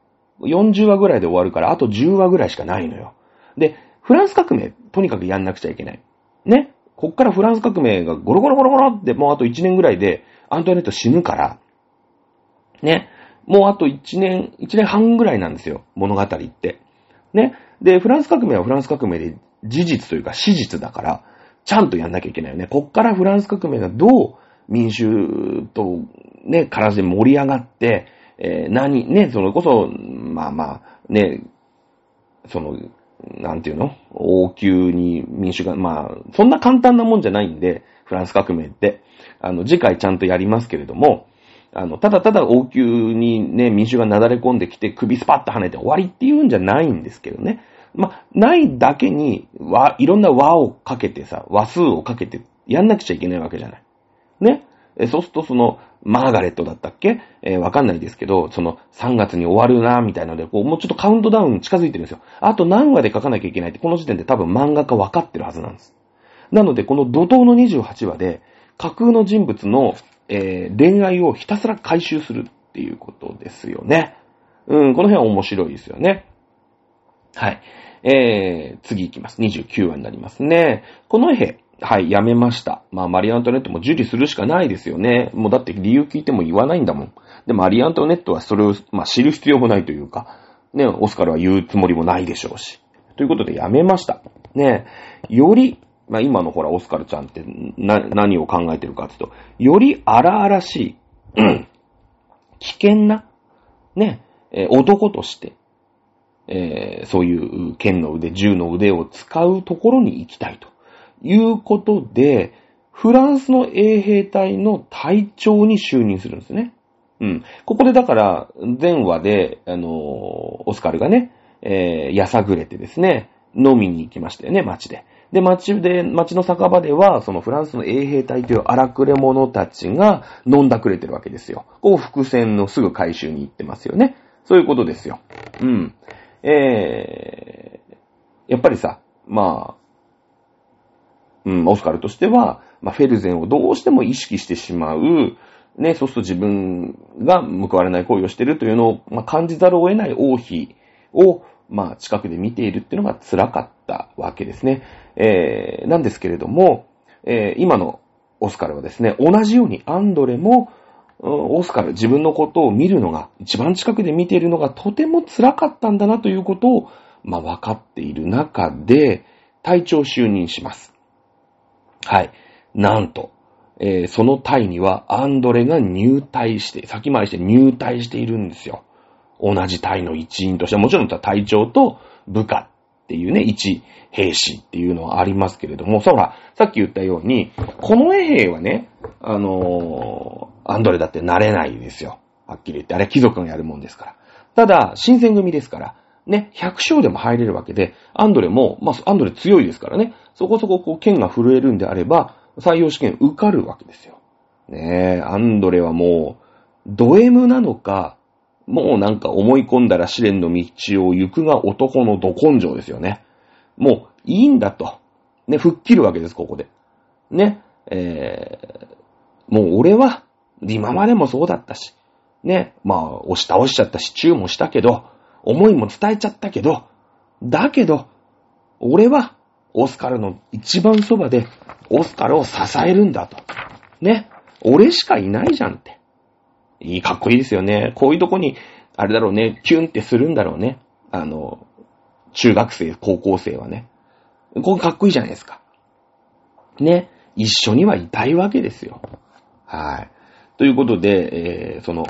A: 40話ぐらいで終わるから、あと10話ぐらいしかないのよ。で、フランス革命、とにかくやんなくちゃいけない。ね。こっからフランス革命がゴロゴロゴロゴロってもうあと1年ぐらいで、アントワネット死ぬから、ね。もうあと1年、1年半ぐらいなんですよ。物語って。ね。で、フランス革命はフランス革命で事実というか史実だから、ちゃんとやんなきゃいけないよね。こっからフランス革命がどう民衆とね、体で盛り上がって、えー、何、ね、それこそ、まあまあ、ね、その、なんていうの？王宮に民主が、まあ、そんな簡単なもんじゃないんで、フランス革命って。あの、次回ちゃんとやりますけれども、あの、ただただ王宮にね、民主がなだれ込んできて首スパッと跳ねて終わりっていうんじゃないんですけどね。ま、ないだけに、和、いろんな和をかけてさ、和数をかけてやんなくちゃいけないわけじゃない。ね？そうするとその、マーガレットだったっけ？えー、わかんないですけど、その3月に終わるな、みたいなので、こう、もうちょっとカウントダウン近づいてるんですよ。あと何話で書かなきゃいけないって、この時点で多分漫画家分かってるはずなんです。なので、この怒涛の28話で、架空の人物の、えー、恋愛をひたすら回収するっていうことですよね。うん、この辺は面白いですよね。はい。えー、次行きます。29話になりますね。この絵、はい、やめました。まあ、マリ・アントネットも受理するしかないですよね。もうだって理由聞いても言わないんだもん。でも、マリ・アントネットはそれを、まあ、知る必要もないというか、ね、オスカルは言うつもりもないでしょうし。ということでやめました。ね、より、まあ、今のほら、オスカルちゃんってな、何を考えてるかっていうと、より荒々しい、危険な、ね、え、男として、えー、そういう剣の腕、銃の腕を使うところに行きたいと。いうことで、フランスの衛兵隊の隊長に就任するんですね。うん。ここでだから、前話で、あのー、オスカルがね、えー、やさぐれてですね、飲みに行きましたよね、街で。で、街で、街の酒場では、そのフランスの衛兵隊という荒くれ者たちが飲んだくれてるわけですよ。こう、伏線のすぐ回収に行ってますよね。そういうことですよ。うん。えー、やっぱりさ、まあ、うん、オスカルとしては、まあ、フェルゼンをどうしても意識してしまう、ね、そうすると自分が報われない行為をしてるというのを、まあ、感じざるを得ない王妃を、まあ、近くで見ているっていうのが辛かったわけですね。えー、なんですけれども、えー、今のオスカルはですね、同じようにアンドレも、オスカル、自分のことを見るのが、一番近くで見ているのがとても辛かったんだなということを、まあ、分かっている中で、隊長就任します。はい。なんと、えー、その隊にはアンドレが入隊して、先回りして入隊しているんですよ。同じ隊の一員として、もちろん隊長と部下っていうね、一兵士っていうのはありますけれども、そうら、さっき言ったように、この衛兵はね、あのー、アンドレだってなれないですよ。はっきり言って。あれ貴族がやるもんですから。ただ、新選組ですから、ね、100勝でも入れるわけで、アンドレも、まあ、アンドレ強いですからね、そこそここう剣が震えるんであれば、採用試験受かるわけですよ。ねえ、アンドレはもう、ド M なのか、もうなんか思い込んだら試練の道を行くが男のど根性ですよね。もういいんだと。ね、吹っ切るわけです、ここで。ね、えー、もう俺は、今までもそうだったし、ね、まあ、押し倒しちゃったし、チューもしたけど、思いも伝えちゃったけど、だけど、俺は、オスカルの一番そばで、オスカルを支えるんだと。ね。俺しかいないじゃんって。いい、かっこいいですよね。こういうとこに、あれだろうね、キュンってするんだろうね。あの、中学生、高校生はね。これかっこいいじゃないですか。ね。一緒にはいたいわけですよ。はい。ということで、えー、その、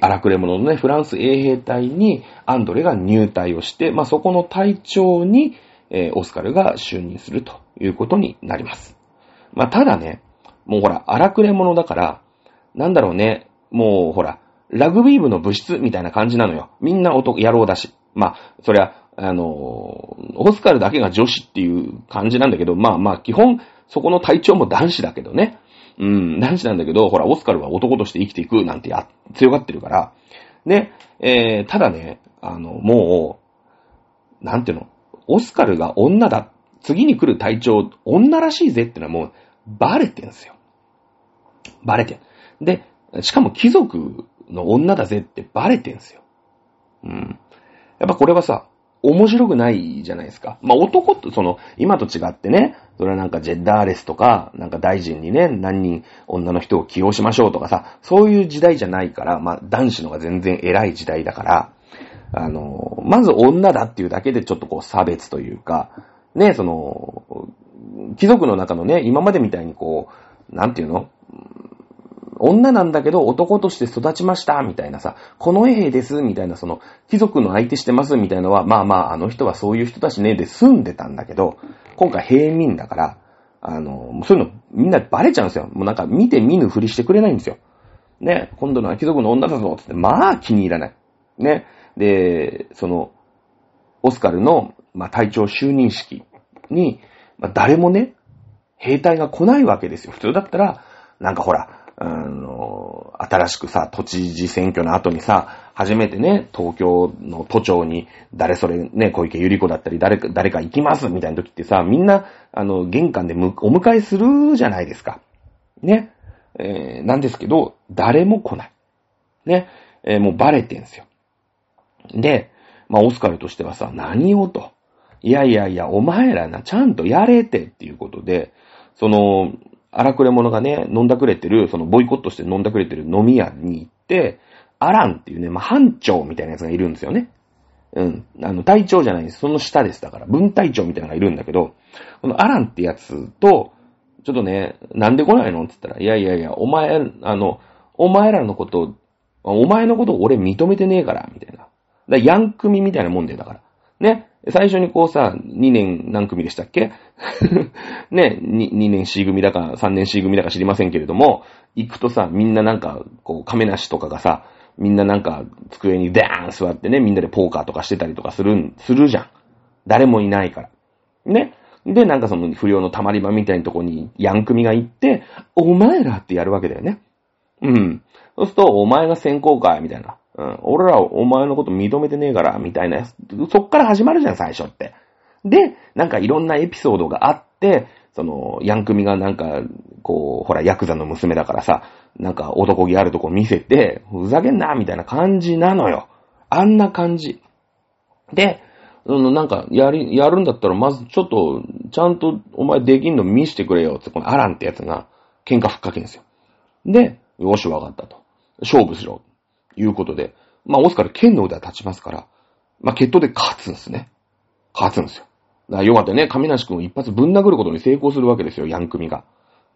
A: 荒くれ者のね、フランス衛兵隊にアンドレが入隊をして、まあ、そこの隊長に、えー、オスカルが就任するということになります。まあ、ただね、もうほら、荒くれ者だから、なんだろうね、もうほら、ラグビー部の部室みたいな感じなのよ。みんな男、野郎だし。まあ、そりゃ、あのオスカルだけが女子っていう感じなんだけど、まあまあ、基本、そこの隊長も男子だけどね。うん、男子なんだけど、ほら、オスカルは男として生きていくなんてや、強がってるから。ね、えー、ただね、あの、もう、なんていうの、オスカルが女だ、次に来る隊長、女らしいぜってのはもう、バレてんすよ。バレてる。で、しかも貴族の女だぜってバレてんすよ。うん。やっぱこれはさ、面白くないじゃないですか。まあ、男って、その、今と違ってね、それはなんかジェッダーレスとか、なんか大臣にね、何人女の人を起用しましょうとかさ、そういう時代じゃないから、まあ、男子のが全然偉い時代だから、あの、まず女だっていうだけでちょっとこう差別というか、ね、その、貴族の中のね、今までみたいにこう、なんていうの？女なんだけど男として育ちました、みたいなさ、この絵です、みたいな、その、貴族の相手してます、みたいなのは、まあまあ、あの人はそういう人だしね、で住んでたんだけど、今回平民だから、あの、そういうのみんなバレちゃうんですよ。もうなんか見て見ぬふりしてくれないんですよ。ね、今度のは貴族の女だぞ、つって、まあ気に入らない。ね。で、その、オスカルの、まあ、隊長就任式に、まあ、誰もね、兵隊が来ないわけですよ。普通だったら、なんかほら、あの、新しくさ、都知事選挙の後にさ、初めてね、東京の都庁に、誰それね、小池百合子だったり、誰か、誰か行きますみたいな時ってさ、みんな、あの、玄関でお迎えするじゃないですか。ね。えー、なんですけど、誰も来ない。ね。えー、もうバレてんすよ。で、まあ、オスカルとしてはさ、何をと。いやいやいや、お前らな、ちゃんとやれてっていうことで、その、荒くれ者がね、飲んだくれてる、そのボイコットして飲んだくれてる飲み屋に行って、アランっていうね、まあ、班長みたいなやつがいるんですよね。うん。あの、隊長じゃないです。その下です。だから、分隊長みたいなのがいるんだけど、このアランってやつと、ちょっとね、なんで来ないの？って言ったら、いやいやいや、お前、あの、お前らのこと、お前のこと俺認めてねえから、みたいな。だヤン組みたいなもんで、だから。ね。最初にこうさ、2年何組でしたっけ？ね、2, 2年 C 組だか3年 C 組だか知りませんけれども、行くとさ、みんななんか、こう、亀梨とかがさ、みんななんか、机にダーン座ってね、みんなでポーカーとかしてたりとかするするじゃん。誰もいないから。ね？で、なんかその不良の溜まり場みたいなとこに、ヤン組が行って、お前らってやるわけだよね。うん。そうすると、お前が先行か、みたいな。うん。俺らお前のこと認めてねえから、みたいな。そっから始まるじゃん、最初って。で、なんかいろんなエピソードがあって、その、ヤンクミがなんか、こう、ほら、ヤクザの娘だからさ、なんか男気あるとこ見せて、ふざけんな、みたいな感じなのよ。あんな感じ。で、なんか、やり、やるんだったら、まずちょっと、ちゃんとお前できんの見してくれよ、って、このアランってやつが、喧嘩ふっかけんですよ。で、よし、わかったと。勝負しろ。いうことで、まあ、オスカル剣の腕は立ちますから、まあ、決闘で勝つんですね。勝つんですよ。だからよかったね、亀梨君を一発ぶん殴ることに成功するわけですよ、ヤンクミが。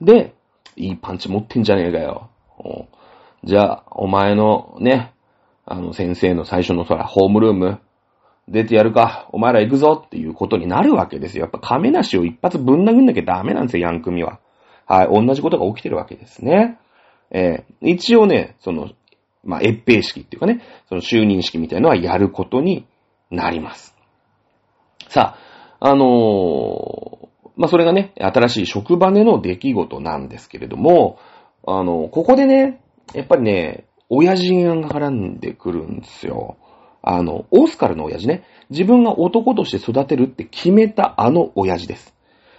A: で、いいパンチ持ってんじゃねえかよ。じゃあ、お前のね、あの先生の最初の空、ホームルーム、出てやるか、お前ら行くぞっていうことになるわけですよ。やっぱ亀梨を一発ぶん殴んなきゃダメなんですよ、ヤンクミは。はい、同じことが起きてるわけですね。えー、一応ね、その、まあ、越兵式っていうかね、その就任式みたいなのはやることになります。さあ、あのー、まあ、それがね、新しい職場での出来事なんですけれども、あの、ここでね、やっぱりね、親父が絡んでくるんですよ。あの、オスカルの親父ね、自分が男として育てるって決めたあの親父です。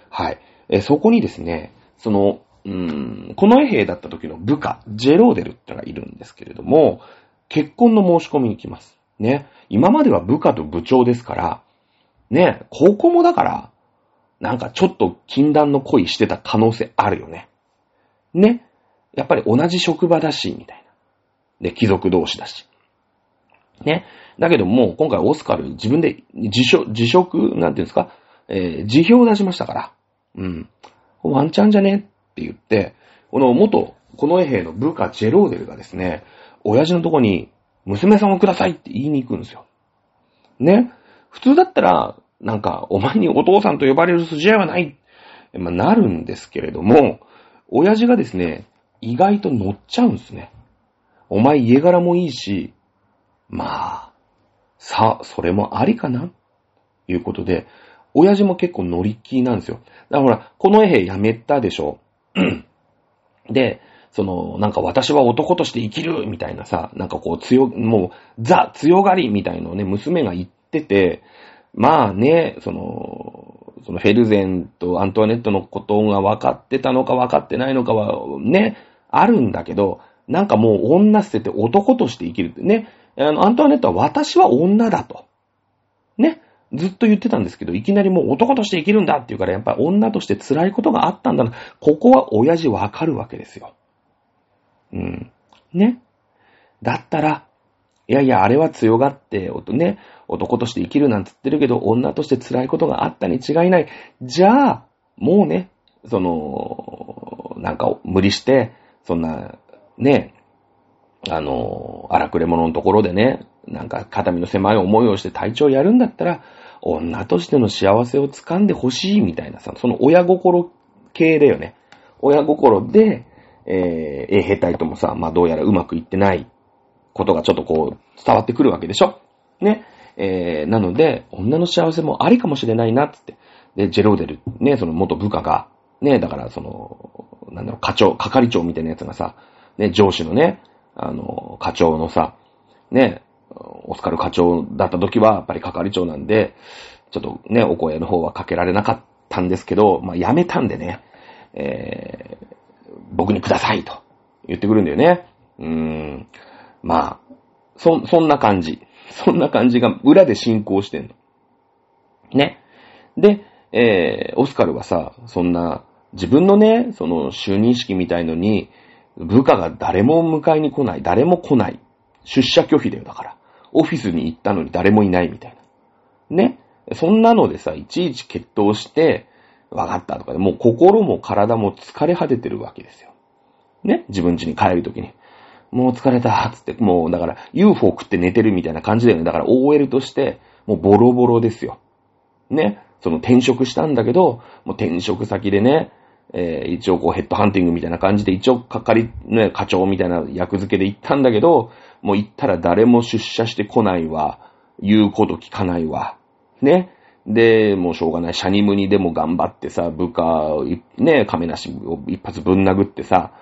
A: はい。えそこにですね、その、うん、この衛兵だった時の部下、ジェローデルってのがいるんですけれども、結婚の申し込みに来ます。ね。今までは部下と部長ですから、ね、高校もだから、なんかちょっと禁断の恋してた可能性あるよね。ね。やっぱり同じ職場だし、みたいな。で、貴族同士だし。ね。だけども今回オスカル自分で辞職、辞職、なんていうんですか、えー、辞表を出しましたから。うん。ワンチャンじゃね？って言って、この元、この衛兵の部下ジェローデルがですね、親父のとこに、娘さんをくださいって言いに行くんですよ。ね。普通だったら、なんか、お前にお父さんと呼ばれる筋合いはない。まあ、なるんですけれども、親父がですね、意外と乗っちゃうんですね。お前家柄もいいし、まあ、さあ、それもありかないうことで、親父も結構乗り気なんですよ。だからほら、この衛兵辞めたでしょ。で、その、なんか私は男として生きるみたいなさ、なんかこう強、もう、ザ強がりみたいのをね、娘が言ってて、まあね、その、そのフェルゼンとアントワネットのことが分かってたのか分かってないのかは、ね、あるんだけど、なんかもう女捨てて男として生きるってね。あの、アントワネットは私は女だと。ね。ずっと言ってたんですけど、いきなりもう男として生きるんだって言うから、やっぱり女として辛いことがあったんだな。ここは親父わかるわけですよ。うん。ね。だったら、いやいや、あれは強がって、ね、男として生きるなんて言ってるけど、女として辛いことがあったに違いない。じゃあ、もうね、その、なんか無理して、そんな、ね、あの、荒くれ者のところでね、なんか肩身の狭い思いをして体調やるんだったら、女としての幸せを掴んでほしいみたいなさ、その親心系だよね。親心で、えー、衛兵隊ともさ、まあどうやらうまくいってないことがちょっとこう伝わってくるわけでしょ？ね。えー、なので、女の幸せもありかもしれないな、つって。で、ジェローデル、ね、その元部下が、ね、だからその、なんだろう、課長、係長みたいなやつがさ、ね、上司のね、あの、課長のさ、ね、オスカル課長だった時は、やっぱり係長なんで、ちょっとね、お声の方はかけられなかったんですけど、まあ、辞めたんでね、えー、僕にくださいと言ってくるんだよね。うーん。まあ、そ、そんな感じ。そんな感じが裏で進行してんの。ね。で、えー、オスカルはさ、そんな、自分のね、その就任式みたいのに、部下が誰も迎えに来ない、誰も来ない。出社拒否だよ、だから。オフィスに行ったのに誰もいないみたいな。ね。そんなのでさ、いちいち決闘して、わかったとかで、もう心も体も疲れ果ててるわけですよ。ね。自分家に帰るときに。もう疲れた、つって、もうだから UFO 食って寝てるみたいな感じだよね。だから OL として、もうボロボロですよ。ね。その転職したんだけど、もう転職先でね、えー、一応こうヘッドハンティングみたいな感じで、一応係、ね、課長みたいな役付けで行ったんだけど、もう行ったら誰も出社してこないわ。言うこと聞かないわ。ね。で、もうしょうがない。シャニムにでも頑張ってさ、部下ね、亀梨を一発ぶん殴ってさ、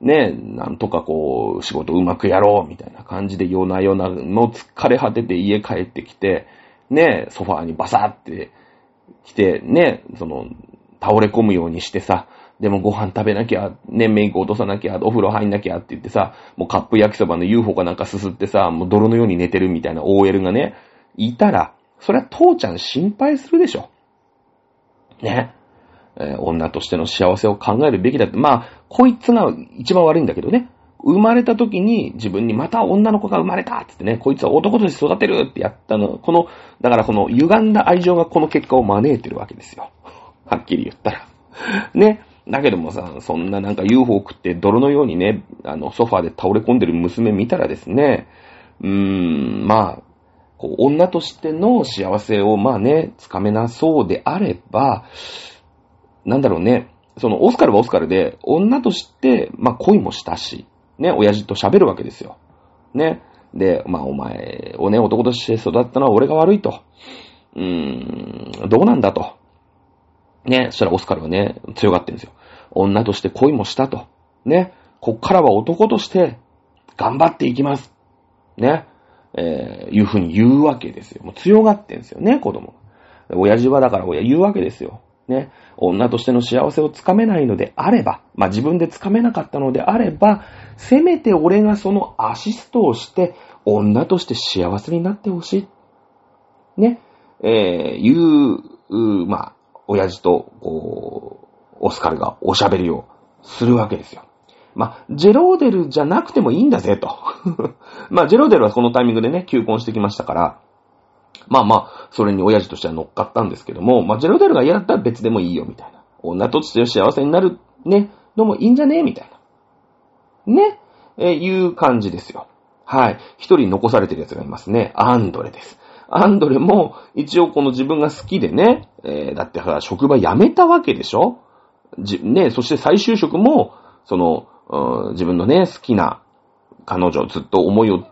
A: ね、なんとかこう、仕事うまくやろう、みたいな感じで夜な夜なの疲れ果てて家帰ってきて、ね、ソファーにバサって来て、ね、その、倒れ込むようにしてさ、でもご飯食べなきゃ、ね、メイク落とさなきゃ、お風呂入んなきゃって言ってさ、もうカップ焼きそばの UFO かなんかすすってさ、もう泥のように寝てるみたいな OL がね、いたら、そりゃ父ちゃん心配するでしょ。ね。えー、女としての幸せを考えるべきだって。まあ、こいつが一番悪いんだけどね。生まれた時に自分にまた女の子が生まれたってってね、こいつは男として育てるってやったの、この、だからこの歪んだ愛情がこの結果を招いてるわけですよ。はっきり言ったら。ね。だけどもさ、そんななんか UFO 食って泥のようにね、あの、ソファーで倒れ込んでる娘見たらですね、うーん、まあ、こう、女としての幸せをまあね、つかめなそうであれば、なんだろうね、その、オスカルはオスカルで、女として、まあ、恋もしたし、ね、親父と喋るわけですよ。ね。で、まあ、お前をね、男として育ったのは俺が悪いと。うーん、どうなんだと。ね、そしたらオスカルはね、強がってるんですよ。女として恋もしたと。ね、こっからは男として頑張っていきます。ね、えー、いうふうに言うわけですよ。もう強がってんですよね、子供。親父はだから親言うわけですよ。ね、女としての幸せをつかめないのであれば、まあ、自分でつかめなかったのであれば、せめて俺がそのアシストをして、女として幸せになってほしい。ね、えー、いう、うまあ、親父と、こう、オスカルがおしゃべりをするわけですよ。まあ、ジェローデルじゃなくてもいいんだぜ、と。まあ、ジェローデルはこのタイミングでね、求婚してきましたから、まあまあ、それに親父としては乗っかったんですけども、まあ、ジェローデルが嫌だったら別でもいいよ、みたいな。女として幸せになる、ね、のもいいんじゃねみたいな。ね、え、いう感じですよ。はい。一人残されてるやつがいますね。アンドレです。アンドレも、一応この自分が好きでね、えー、だってほら職場辞めたわけでしょ？じ、ね、そして再就職も、その、自分のね、好きな彼女、ずっと思いを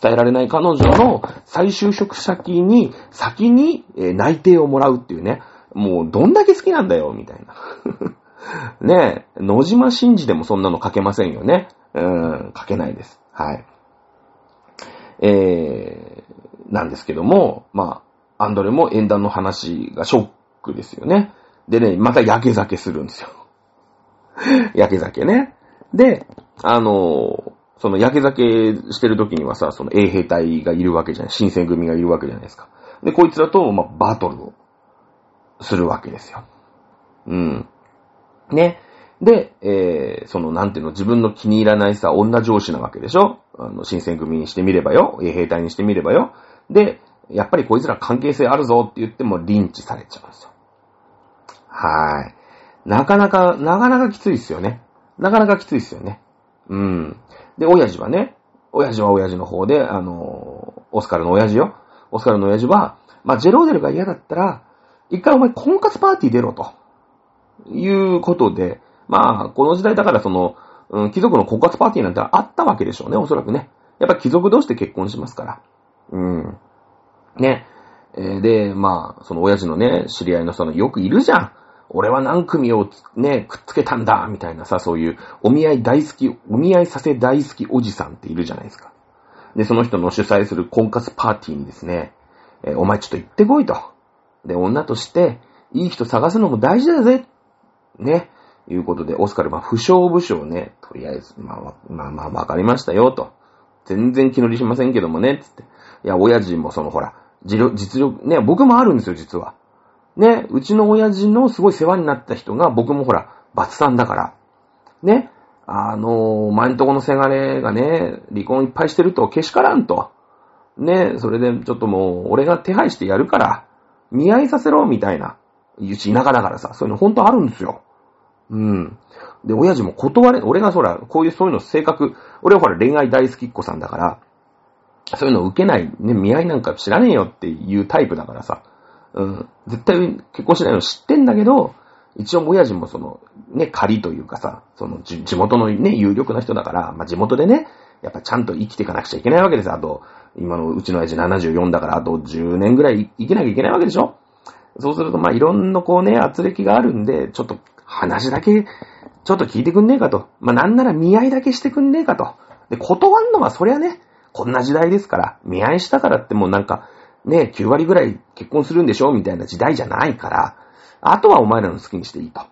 A: 伝えられない彼女の再就職先に、先に内定をもらうっていうね。もうどんだけ好きなんだよ、みたいな。ねえ、野島真司でもそんなの書けませんよね。うん、書けないです。はい。えー、なんですけども、まあ、アンドレも縁談の話がショックですよね。でね、また焼け酒するんですよ。焼け酒ね。で、あの、その焼け酒してる時にはさ、その衛兵隊がいるわけじゃない、新選組がいるわけじゃないですか。で、こいつらと、まあ、バトルをするわけですよ。うん。ね。で、えー、その、なんていうの、自分の気に入らないさ、女上司なわけでしょ？あの、新選組にしてみればよ。衛兵隊にしてみればよ。で、やっぱりこいつら関係性あるぞって言ってもリンチされちゃうんですよ。はい。なかなか、なかなかきついっすよね。なかなかきついっすよね。うん。で、親父はね、親父は親父の方で、あの、オスカルの親父よ。オスカルの親父は、まあ、ジェローデルが嫌だったら、一回お前婚活パーティー出ろと。いうことで、まあ、この時代だからその、うん、貴族の婚活パーティーなんてあったわけでしょうね、おそらくね。やっぱ貴族同士で結婚しますから。うん。ね。えー、で、まあ、その親父のね、知り合いのその、よくいるじゃん。俺は何組をね、くっつけたんだ、みたいなさ、そういうお見合い大好き、お見合いさせ大好きおじさんっているじゃないですか。で、その人の主催する婚活パーティーにですね、えー、お前ちょっと行ってこいと。で、女として、いい人探すのも大事だぜ。ね。いうことで、オスカル、まあ、不詳不詳ね、とりあえず、まあ、まあ、まあ、わかりましたよ、と。全然気乗りしませんけどもね、つって。いや、親父もその、ほら、実力、ね、僕もあるんですよ、実は。ね、うちの親父のすごい世話になった人が、僕もほら、バツさんだから。ね、あの前んとこのせがれがね、離婚いっぱいしてるとけしからんと。ね、それでちょっともう、俺が手配してやるから、見合いさせろ、みたいな。うち田舎だからさ、そういうの本当あるんですよ。うん。で、親父も断れ、俺がそら、こういう、そういうの性格、俺はほら恋愛大好きっ子さんだから、そういうのを受けない、ね、見合いなんか知らねえよっていうタイプだからさ、うん、絶対結婚しないの知ってんだけど、一応親父もその、ね、仮というかさ、その地元のね、有力な人だから、まあ、地元でね、やっぱちゃんと生きていかなくちゃいけないわけですよ。あと、今のうちの親父74だから、あと10年ぐらい生きなきゃいけないわけでしょ？そうすると、ま、いろんなこうね、圧力があるんで、ちょっと話だけ、ちょっと聞いてくんねえかと。まあ、なんなら見合いだけしてくんねえかと。で、断んのはそりゃね、こんな時代ですから、見合いしたからってもうなんか、ね、9割ぐらい結婚するんでしょみたいな時代じゃないから、あとはお前らの好きにしていいと。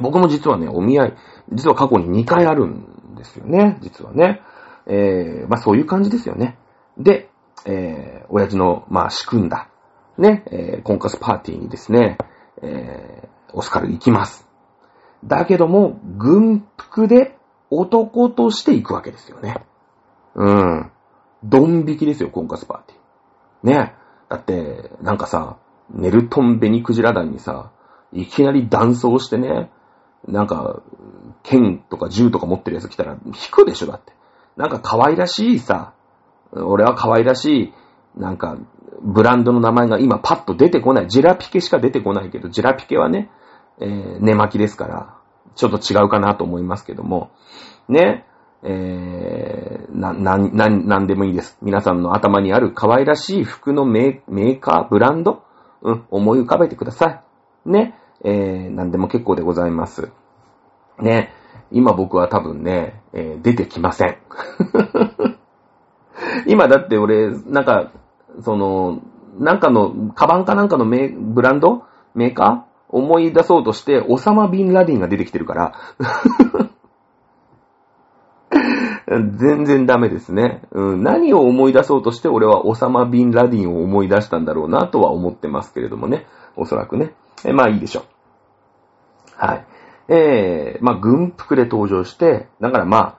A: 僕も実はね、お見合い、実は過去に2回あるんですよね、実はね。えー、まあそういう感じですよね。で、えー、親父の、まあ仕組んだ、ね、えー、婚活パーティーにですね、えー、オスカル行きます。だけども、軍服で男として行くわけですよね。うん。ドン引きですよ、婚活パーティー。ねだって、なんかさ、ネルトンベニクジラ団にさ、いきなり断層してね、なんか、剣とか銃とか持ってるやつ来たら引くでしょ、だって。なんか可愛らしいさ、俺は可愛らしい、なんか、ブランドの名前が今パッと出てこない。ジラピケしか出てこないけど、ジラピケはね、えー、寝巻きですから、ちょっと違うかなと思いますけども、ね、えー、な、な、な、なんでもいいです。皆さんの頭にある可愛らしい服のメーカー、ブランド？うん、思い浮かべてください。ね。えー、なんでも結構でございます。ね。今僕は多分ね、えー、出てきません。今だって俺、なんか、その、なんかの、カバンかなんかのメブランド？メーカー？思い出そうとして、オサマ・ビン・ラディンが出てきてるから全然ダメですね、うん。何を思い出そうとして俺はオサマ・ビン・ラディンを思い出したんだろうなとは思ってますけれどもね。おそらくね。えまあいいでしょう。はい。えー、まあ軍服で登場して、だからま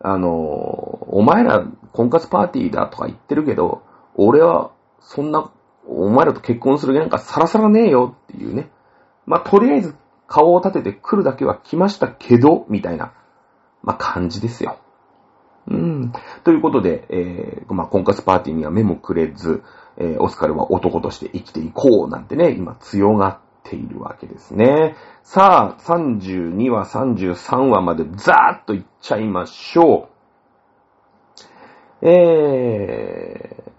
A: あ、あのー、お前ら婚活パーティーだとか言ってるけど、俺はそんな、お前らと結婚する気なんかさらさらねえよっていうね。まあとりあえず顔を立てて来るだけは来ましたけど、みたいな、まあ感じですよ。うん。ということで、えー、まあ、婚活パーティーには目もくれず、えー、オスカルは男として生きていこうなんてね、今強がっているわけですね。さあ、32話、33話までザーッといっちゃいましょう。えー、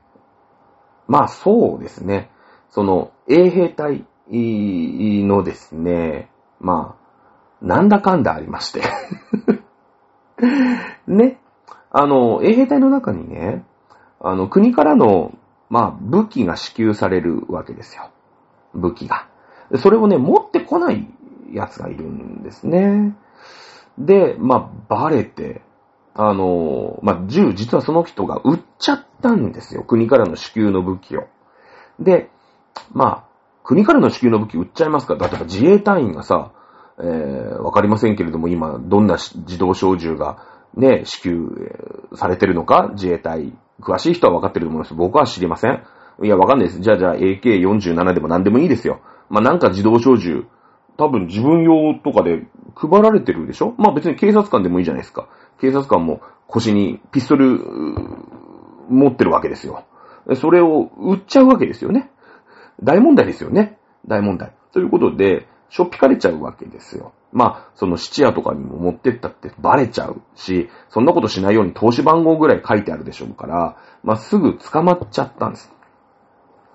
A: まあそうですね。その、衛兵隊のですね、まあ、なんだかんだありまして ね。あの、衛兵隊の中にね、あの、国からの、まあ、武器が支給されるわけですよ。武器が。それをね、持ってこない奴がいるんですね。
B: で、まあ、バレて、あの、まあ、銃、実はその人が撃っちゃったんですよ。国からの支給の武器を。で、まあ、国からの支給の武器撃っちゃいますか？ら、例えば自衛隊員がさ、えー、わかりませんけれども、今、どんな自動小銃が、ね、支給されてるのか、自衛隊、詳しい人はわかってると思います。僕は知りません。いや、わかんないです。じゃあ、じゃあ、AK47 でも何でもいいですよ。まあ、なんか自動小銃、多分自分用とかで配られてるでしょ？まあ別に警察官でもいいじゃないですか。警察官も腰にピストル持ってるわけですよ。それを売っちゃうわけですよね。大問題ですよね。大問題。ということで、しょっぴかれちゃうわけですよ。まあ、その質屋とかにも持ってったってバレちゃうし、そんなことしないように投資番号ぐらい書いてあるでしょうから、まあ、すぐ捕まっちゃったんです。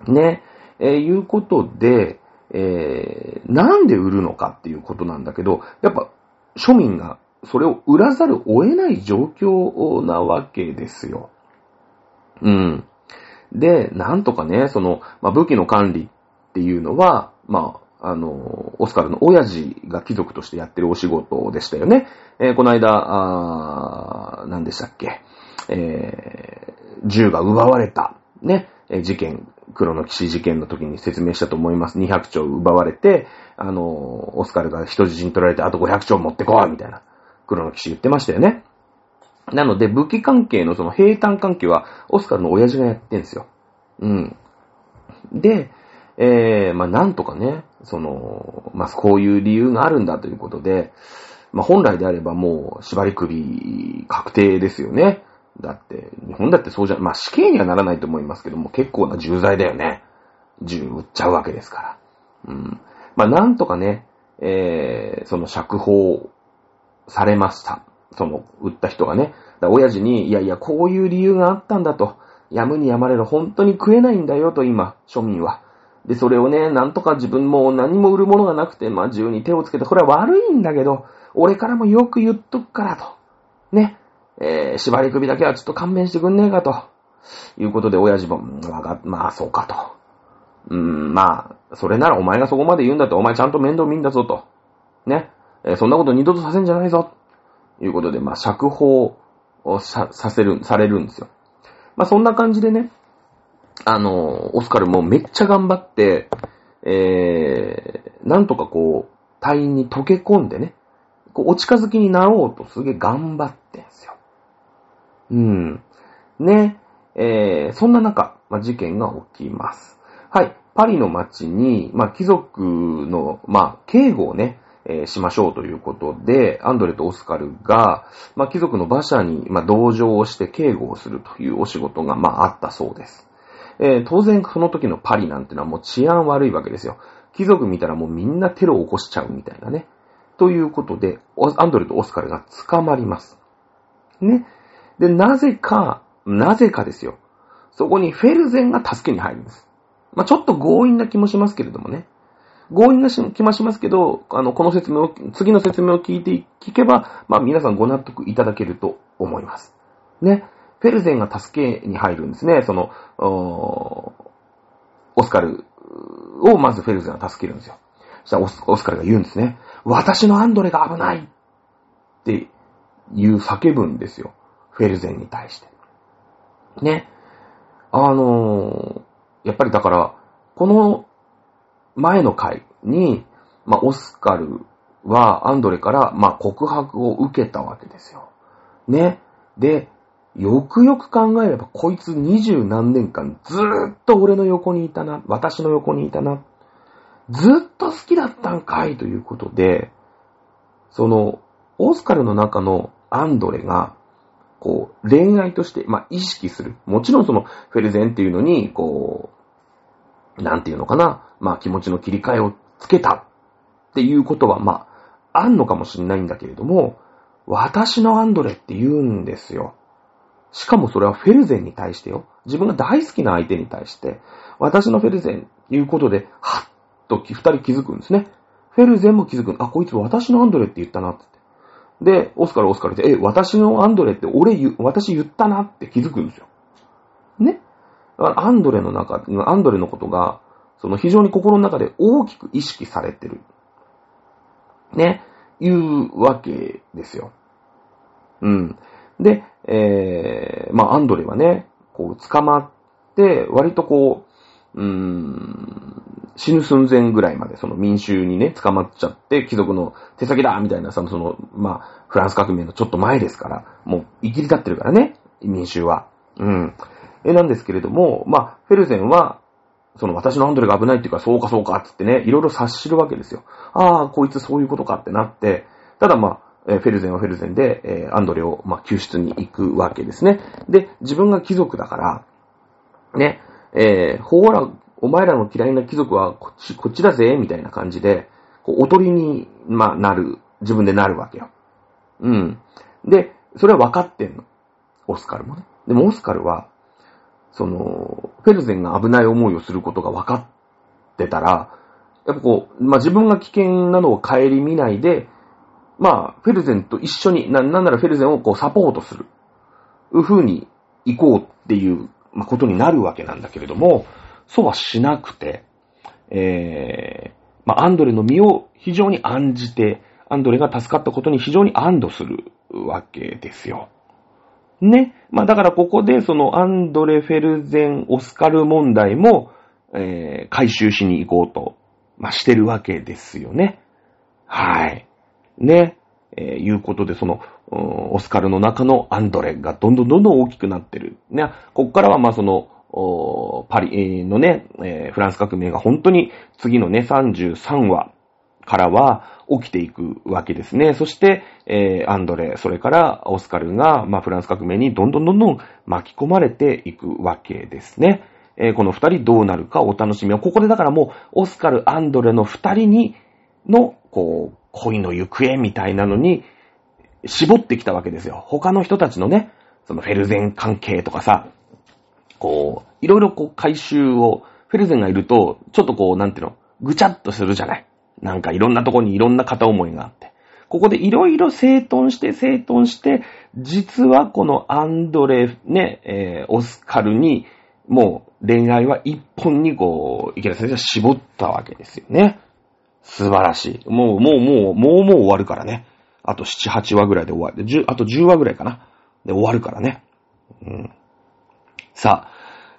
B: ね。えー、いうことで、えー、なんで売るのかっていうことなんだけど、やっぱ庶民がそれを売らざるを得ない状況なわけですよ。うん。で、なんとかね、その、まあ、武器の管理っていうのは、まあ、あの、オスカルの親父が貴族としてやってるお仕事でしたよね。えー、この間、あ何でしたっけ、えー、銃が奪われた、ね、事件、黒の騎士事件の時に説明したと思います。200丁奪われて、あの、オスカルが人質に取られて、あと500丁持ってこいみたいな、黒の騎士言ってましたよね。なので、武器関係のその平坦関係は、オスカルの親父がやってんですよ。うん。で、えー、まあ、なんとかね、その、まあ、こういう理由があるんだということで、まあ、本来であればもう、縛り首確定ですよね。だって、日本だってそうじゃ、まあ、死刑にはならないと思いますけども、結構な重罪だよね。銃撃っちゃうわけですから。うん。まあ、なんとかね、えー、その釈放されました。その、撃った人がね。だ親父に、いやいや、こういう理由があったんだと。やむにやまれる、本当に食えないんだよと、今、庶民は。で、それをね、なんとか自分も何も売るものがなくて、まあ、銃に手をつけて、これは悪いんだけど、俺からもよく言っとくからと。ね。えー、縛り首だけはちょっと勘弁してくんねえかと。いうことで、親父も、まあ、そうかと。うん、まあ、それならお前がそこまで言うんだって、お前ちゃんと面倒見んだぞと。ね。えー、そんなこと二度とさせんじゃないぞ。いうことで、まあ、釈放をさ、させる、されるんですよ。まあ、そんな感じでね、あの、オスカルもめっちゃ頑張って、えー、なんとかこう、隊員に溶け込んでね、こう、お近づきになろうとすげえ頑張ってんすよ。うん。ね、えー、そんな中、ま、事件が起きます。はい。パリの街に、まあ、貴族の、まあ、警護をね、えー、しましょうということで、アンドレとオスカルが、まあ、貴族の馬車に、まあ、同乗をして警護をするというお仕事が、まあ、あったそうです。えー、当然その時のパリなんてのはもう治安悪いわけですよ。貴族見たらもうみんなテロを起こしちゃうみたいなね。ということで、アンドレとオスカルが捕まります。ね。で、なぜか、なぜかですよ。そこにフェルゼンが助けに入るんです。まあ、ちょっと強引な気もしますけれどもね。強引な気もしますけど、あの、この説明を、次の説明を聞いて、聞けば、まあ皆さんご納得いただけると思います。ね。フェルゼンが助けに入るんですね。その、オスカルをまずフェルゼンが助けるんですよ。そしたらオスカルが言うんですね。私のアンドレが危ないっていう叫ぶんですよ。フェルゼンに対して。ね。あのー、やっぱりだから、この前の回に、まあ、オスカルはアンドレから、まあ、告白を受けたわけですよ。ね。で、よくよく考えれば、こいつ二十何年間ずーっと俺の横にいたな、私の横にいたな、ずーっと好きだったんかいということで、その、オスカルの中のアンドレが、こう、恋愛として、まあ、意識する。もちろんその、フェルゼンっていうのに、こう、なんていうのかな、まあ、気持ちの切り替えをつけたっていうことは、まあ、あんのかもしれないんだけれども、私のアンドレって言うんですよ。しかもそれはフェルゼンに対してよ。自分が大好きな相手に対して、私のフェルゼンいうことで、はっと二人気づくんですね。フェルゼンも気づく。あ、こいつ私のアンドレって言ったなって。で、オスカルオスカルで、え、私のアンドレって俺言、私言ったなって気づくんですよ。ね。アンドレの中、アンドレのことが、その非常に心の中で大きく意識されてる。ね。いうわけですよ。うん。で、えー、まあ、アンドレはね、こう、捕まって、割とこう、うーん、死ぬ寸前ぐらいまで、その民衆にね、捕まっちゃって、貴族の手先だみたいな、その、その、まあ、フランス革命のちょっと前ですから、もう、生きり立ってるからね、民衆は。うん。え、なんですけれども、まあ、フェルゼンは、その私のアンドレが危ないっていうか、そうかそうかつってね、いろいろ察しるわけですよ。ああ、こいつそういうことかってなって、ただまあ、えフェルゼンはフェルゼンで、えアンドレを、ま、救出に行くわけですね。で、自分が貴族だから、ね、えーほら、お前らの嫌いな貴族はこっち、こっちだぜ、みたいな感じで、こう、おとりに、まあ、なる、自分でなるわけよ。うん。で、それは分かってんの。オスカルもね。でもオスカルは、その、フェルゼンが危ない思いをすることが分かってたら、やっぱこう、まあ、自分が危険なのを顧みないで、まあ、フェルゼンと一緒に、な、なんならフェルゼンをこうサポートする。いう風に行こうっていう、まあ、ことになるわけなんだけれども、そうはしなくて、えー、まあ、アンドレの身を非常に案じて、アンドレが助かったことに非常に安堵するわけですよ。ね。まあ、だからここでそのアンドレ・フェルゼン・オスカル問題も、えー、回収しに行こうと、まあ、してるわけですよね。はい。ね。えーいうことで、その、オスカルの中のアンドレがどんどんどんどん大きくなってる。ね。ここからは、ま、その、パリのね、えーフランス革命が本当に次のね、33話からは起きていくわけですね。そして、えーアンドレ、それからオスカルが、まあ、フランス革命にどんどんどんどん巻き込まれていくわけですね。えーこの二人どうなるかお楽しみは、ここでだからもう、オスカル、アンドレの二人に、の、こう、恋の行方みたいなのに、絞ってきたわけですよ。他の人たちのね、そのフェルゼン関係とかさ、こう、いろいろこう回収を、フェルゼンがいると、ちょっとこう、なんていうの、ぐちゃっとするじゃない。なんかいろんなとこにいろんな片思いがあって。ここでいろいろ整頓して整頓して、実はこのアンドレ、ね、えーオスカルに、もう恋愛は一本にこう、池田先生は絞ったわけですよね。素晴らしい。もう、もう、もう、もう、もう終わるからね。あと7、8話ぐらいで終わる。10あと10話ぐらいかな。で、終わるからね。うん。さあ、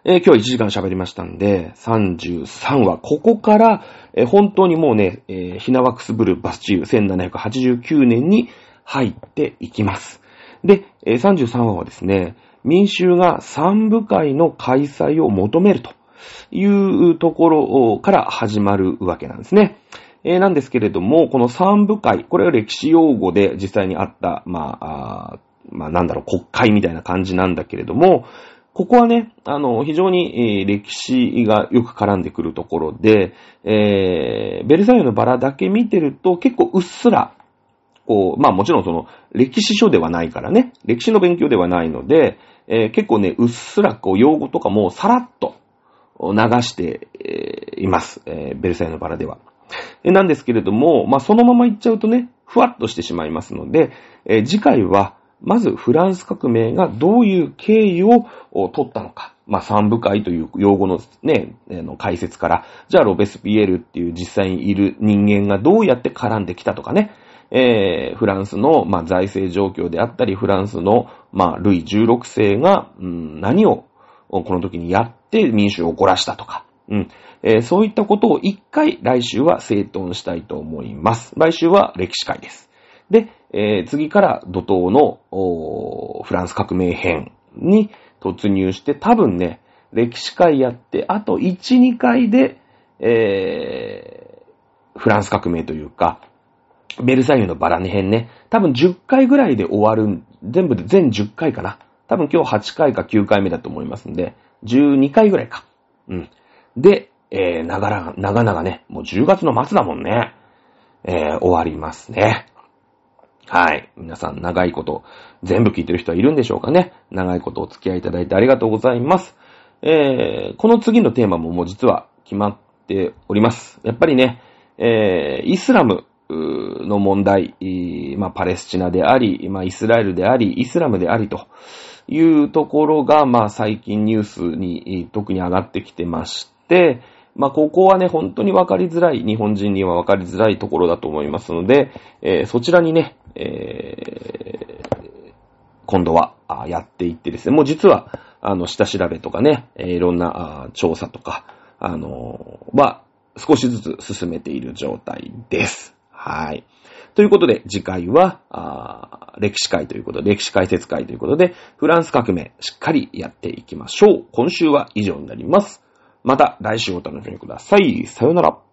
B: えー今日は1時間喋りましたんで、33話。ここから、えー本当にもうね、えーヒナワクスブルーバスチュー1789年に入っていきます。で、えー33話はですね、民衆が三部会の開催を求めるというところから始まるわけなんですね。えーなんですけれども、この三部会、これは歴史用語で実際にあった、まあ、あまあなんだろう、国会みたいな感じなんだけれども、ここはね、あの、非常に、えー歴史がよく絡んでくるところで、えーベルサイユのバラだけ見てると結構うっすら、こう、まあもちろんその、歴史書ではないからね、歴史の勉強ではないので、えー結構ね、うっすらこう、用語とかもさらっと流して、えいます、えーベルサイユのバラでは。なんですけれども、まあそのまま言っちゃうとね、ふわっとしてしまいますので、えー次回は、まずフランス革命がどういう経緯を取ったのか。まあ、三部会という用語のね、あの解説から、じゃあロベスピエールっていう実際にいる人間がどうやって絡んできたとかね、えーフランスの、まあ、財政状況であったり、フランスの、まあ、ルイ16世が、うん、何をこの時にやって民主を怒らしたとか、うんえーそういったことを一回来週は整頓したいと思います。来週は歴史会です。で、えー次から怒涛のフランス革命編に突入して、多分ね、歴史会やって、あと1、2回で、えーフランス革命というか、ベルサイユのバラネ編ね、多分10回ぐらいで終わる、全部で全10回かな。多分今日8回か9回目だと思いますんで、12回ぐらいか。うん。で、えー、長々、長々ね、もう10月の末だもんね。えー、終わりますね。はい。皆さん長いこと、全部聞いてる人はいるんでしょうかね。長いことお付き合いいただいてありがとうございます。えー、この次のテーマももう実は決まっております。やっぱりね、えー、イスラムの問題、まあ、パレスチナであり、まあ、イスラエルであり、イスラムでありというところが、まあ、最近ニュースに特に上がってきてまし、まあ、ここはね、本当にわかりづらい、日本人にはわかりづらいところだと思いますので、えーそちらにね、えー今度はあやっていってですね、もう実は、あの、下調べとかね、えーいろんなあ調査とか、あのーは、少しずつ進めている状態です。はい。ということで、次回は、あ歴史会ということで、歴史解説会ということで、フランス革命、しっかりやっていきましょう。今週は以上になります。また来週お楽しみください。さよなら。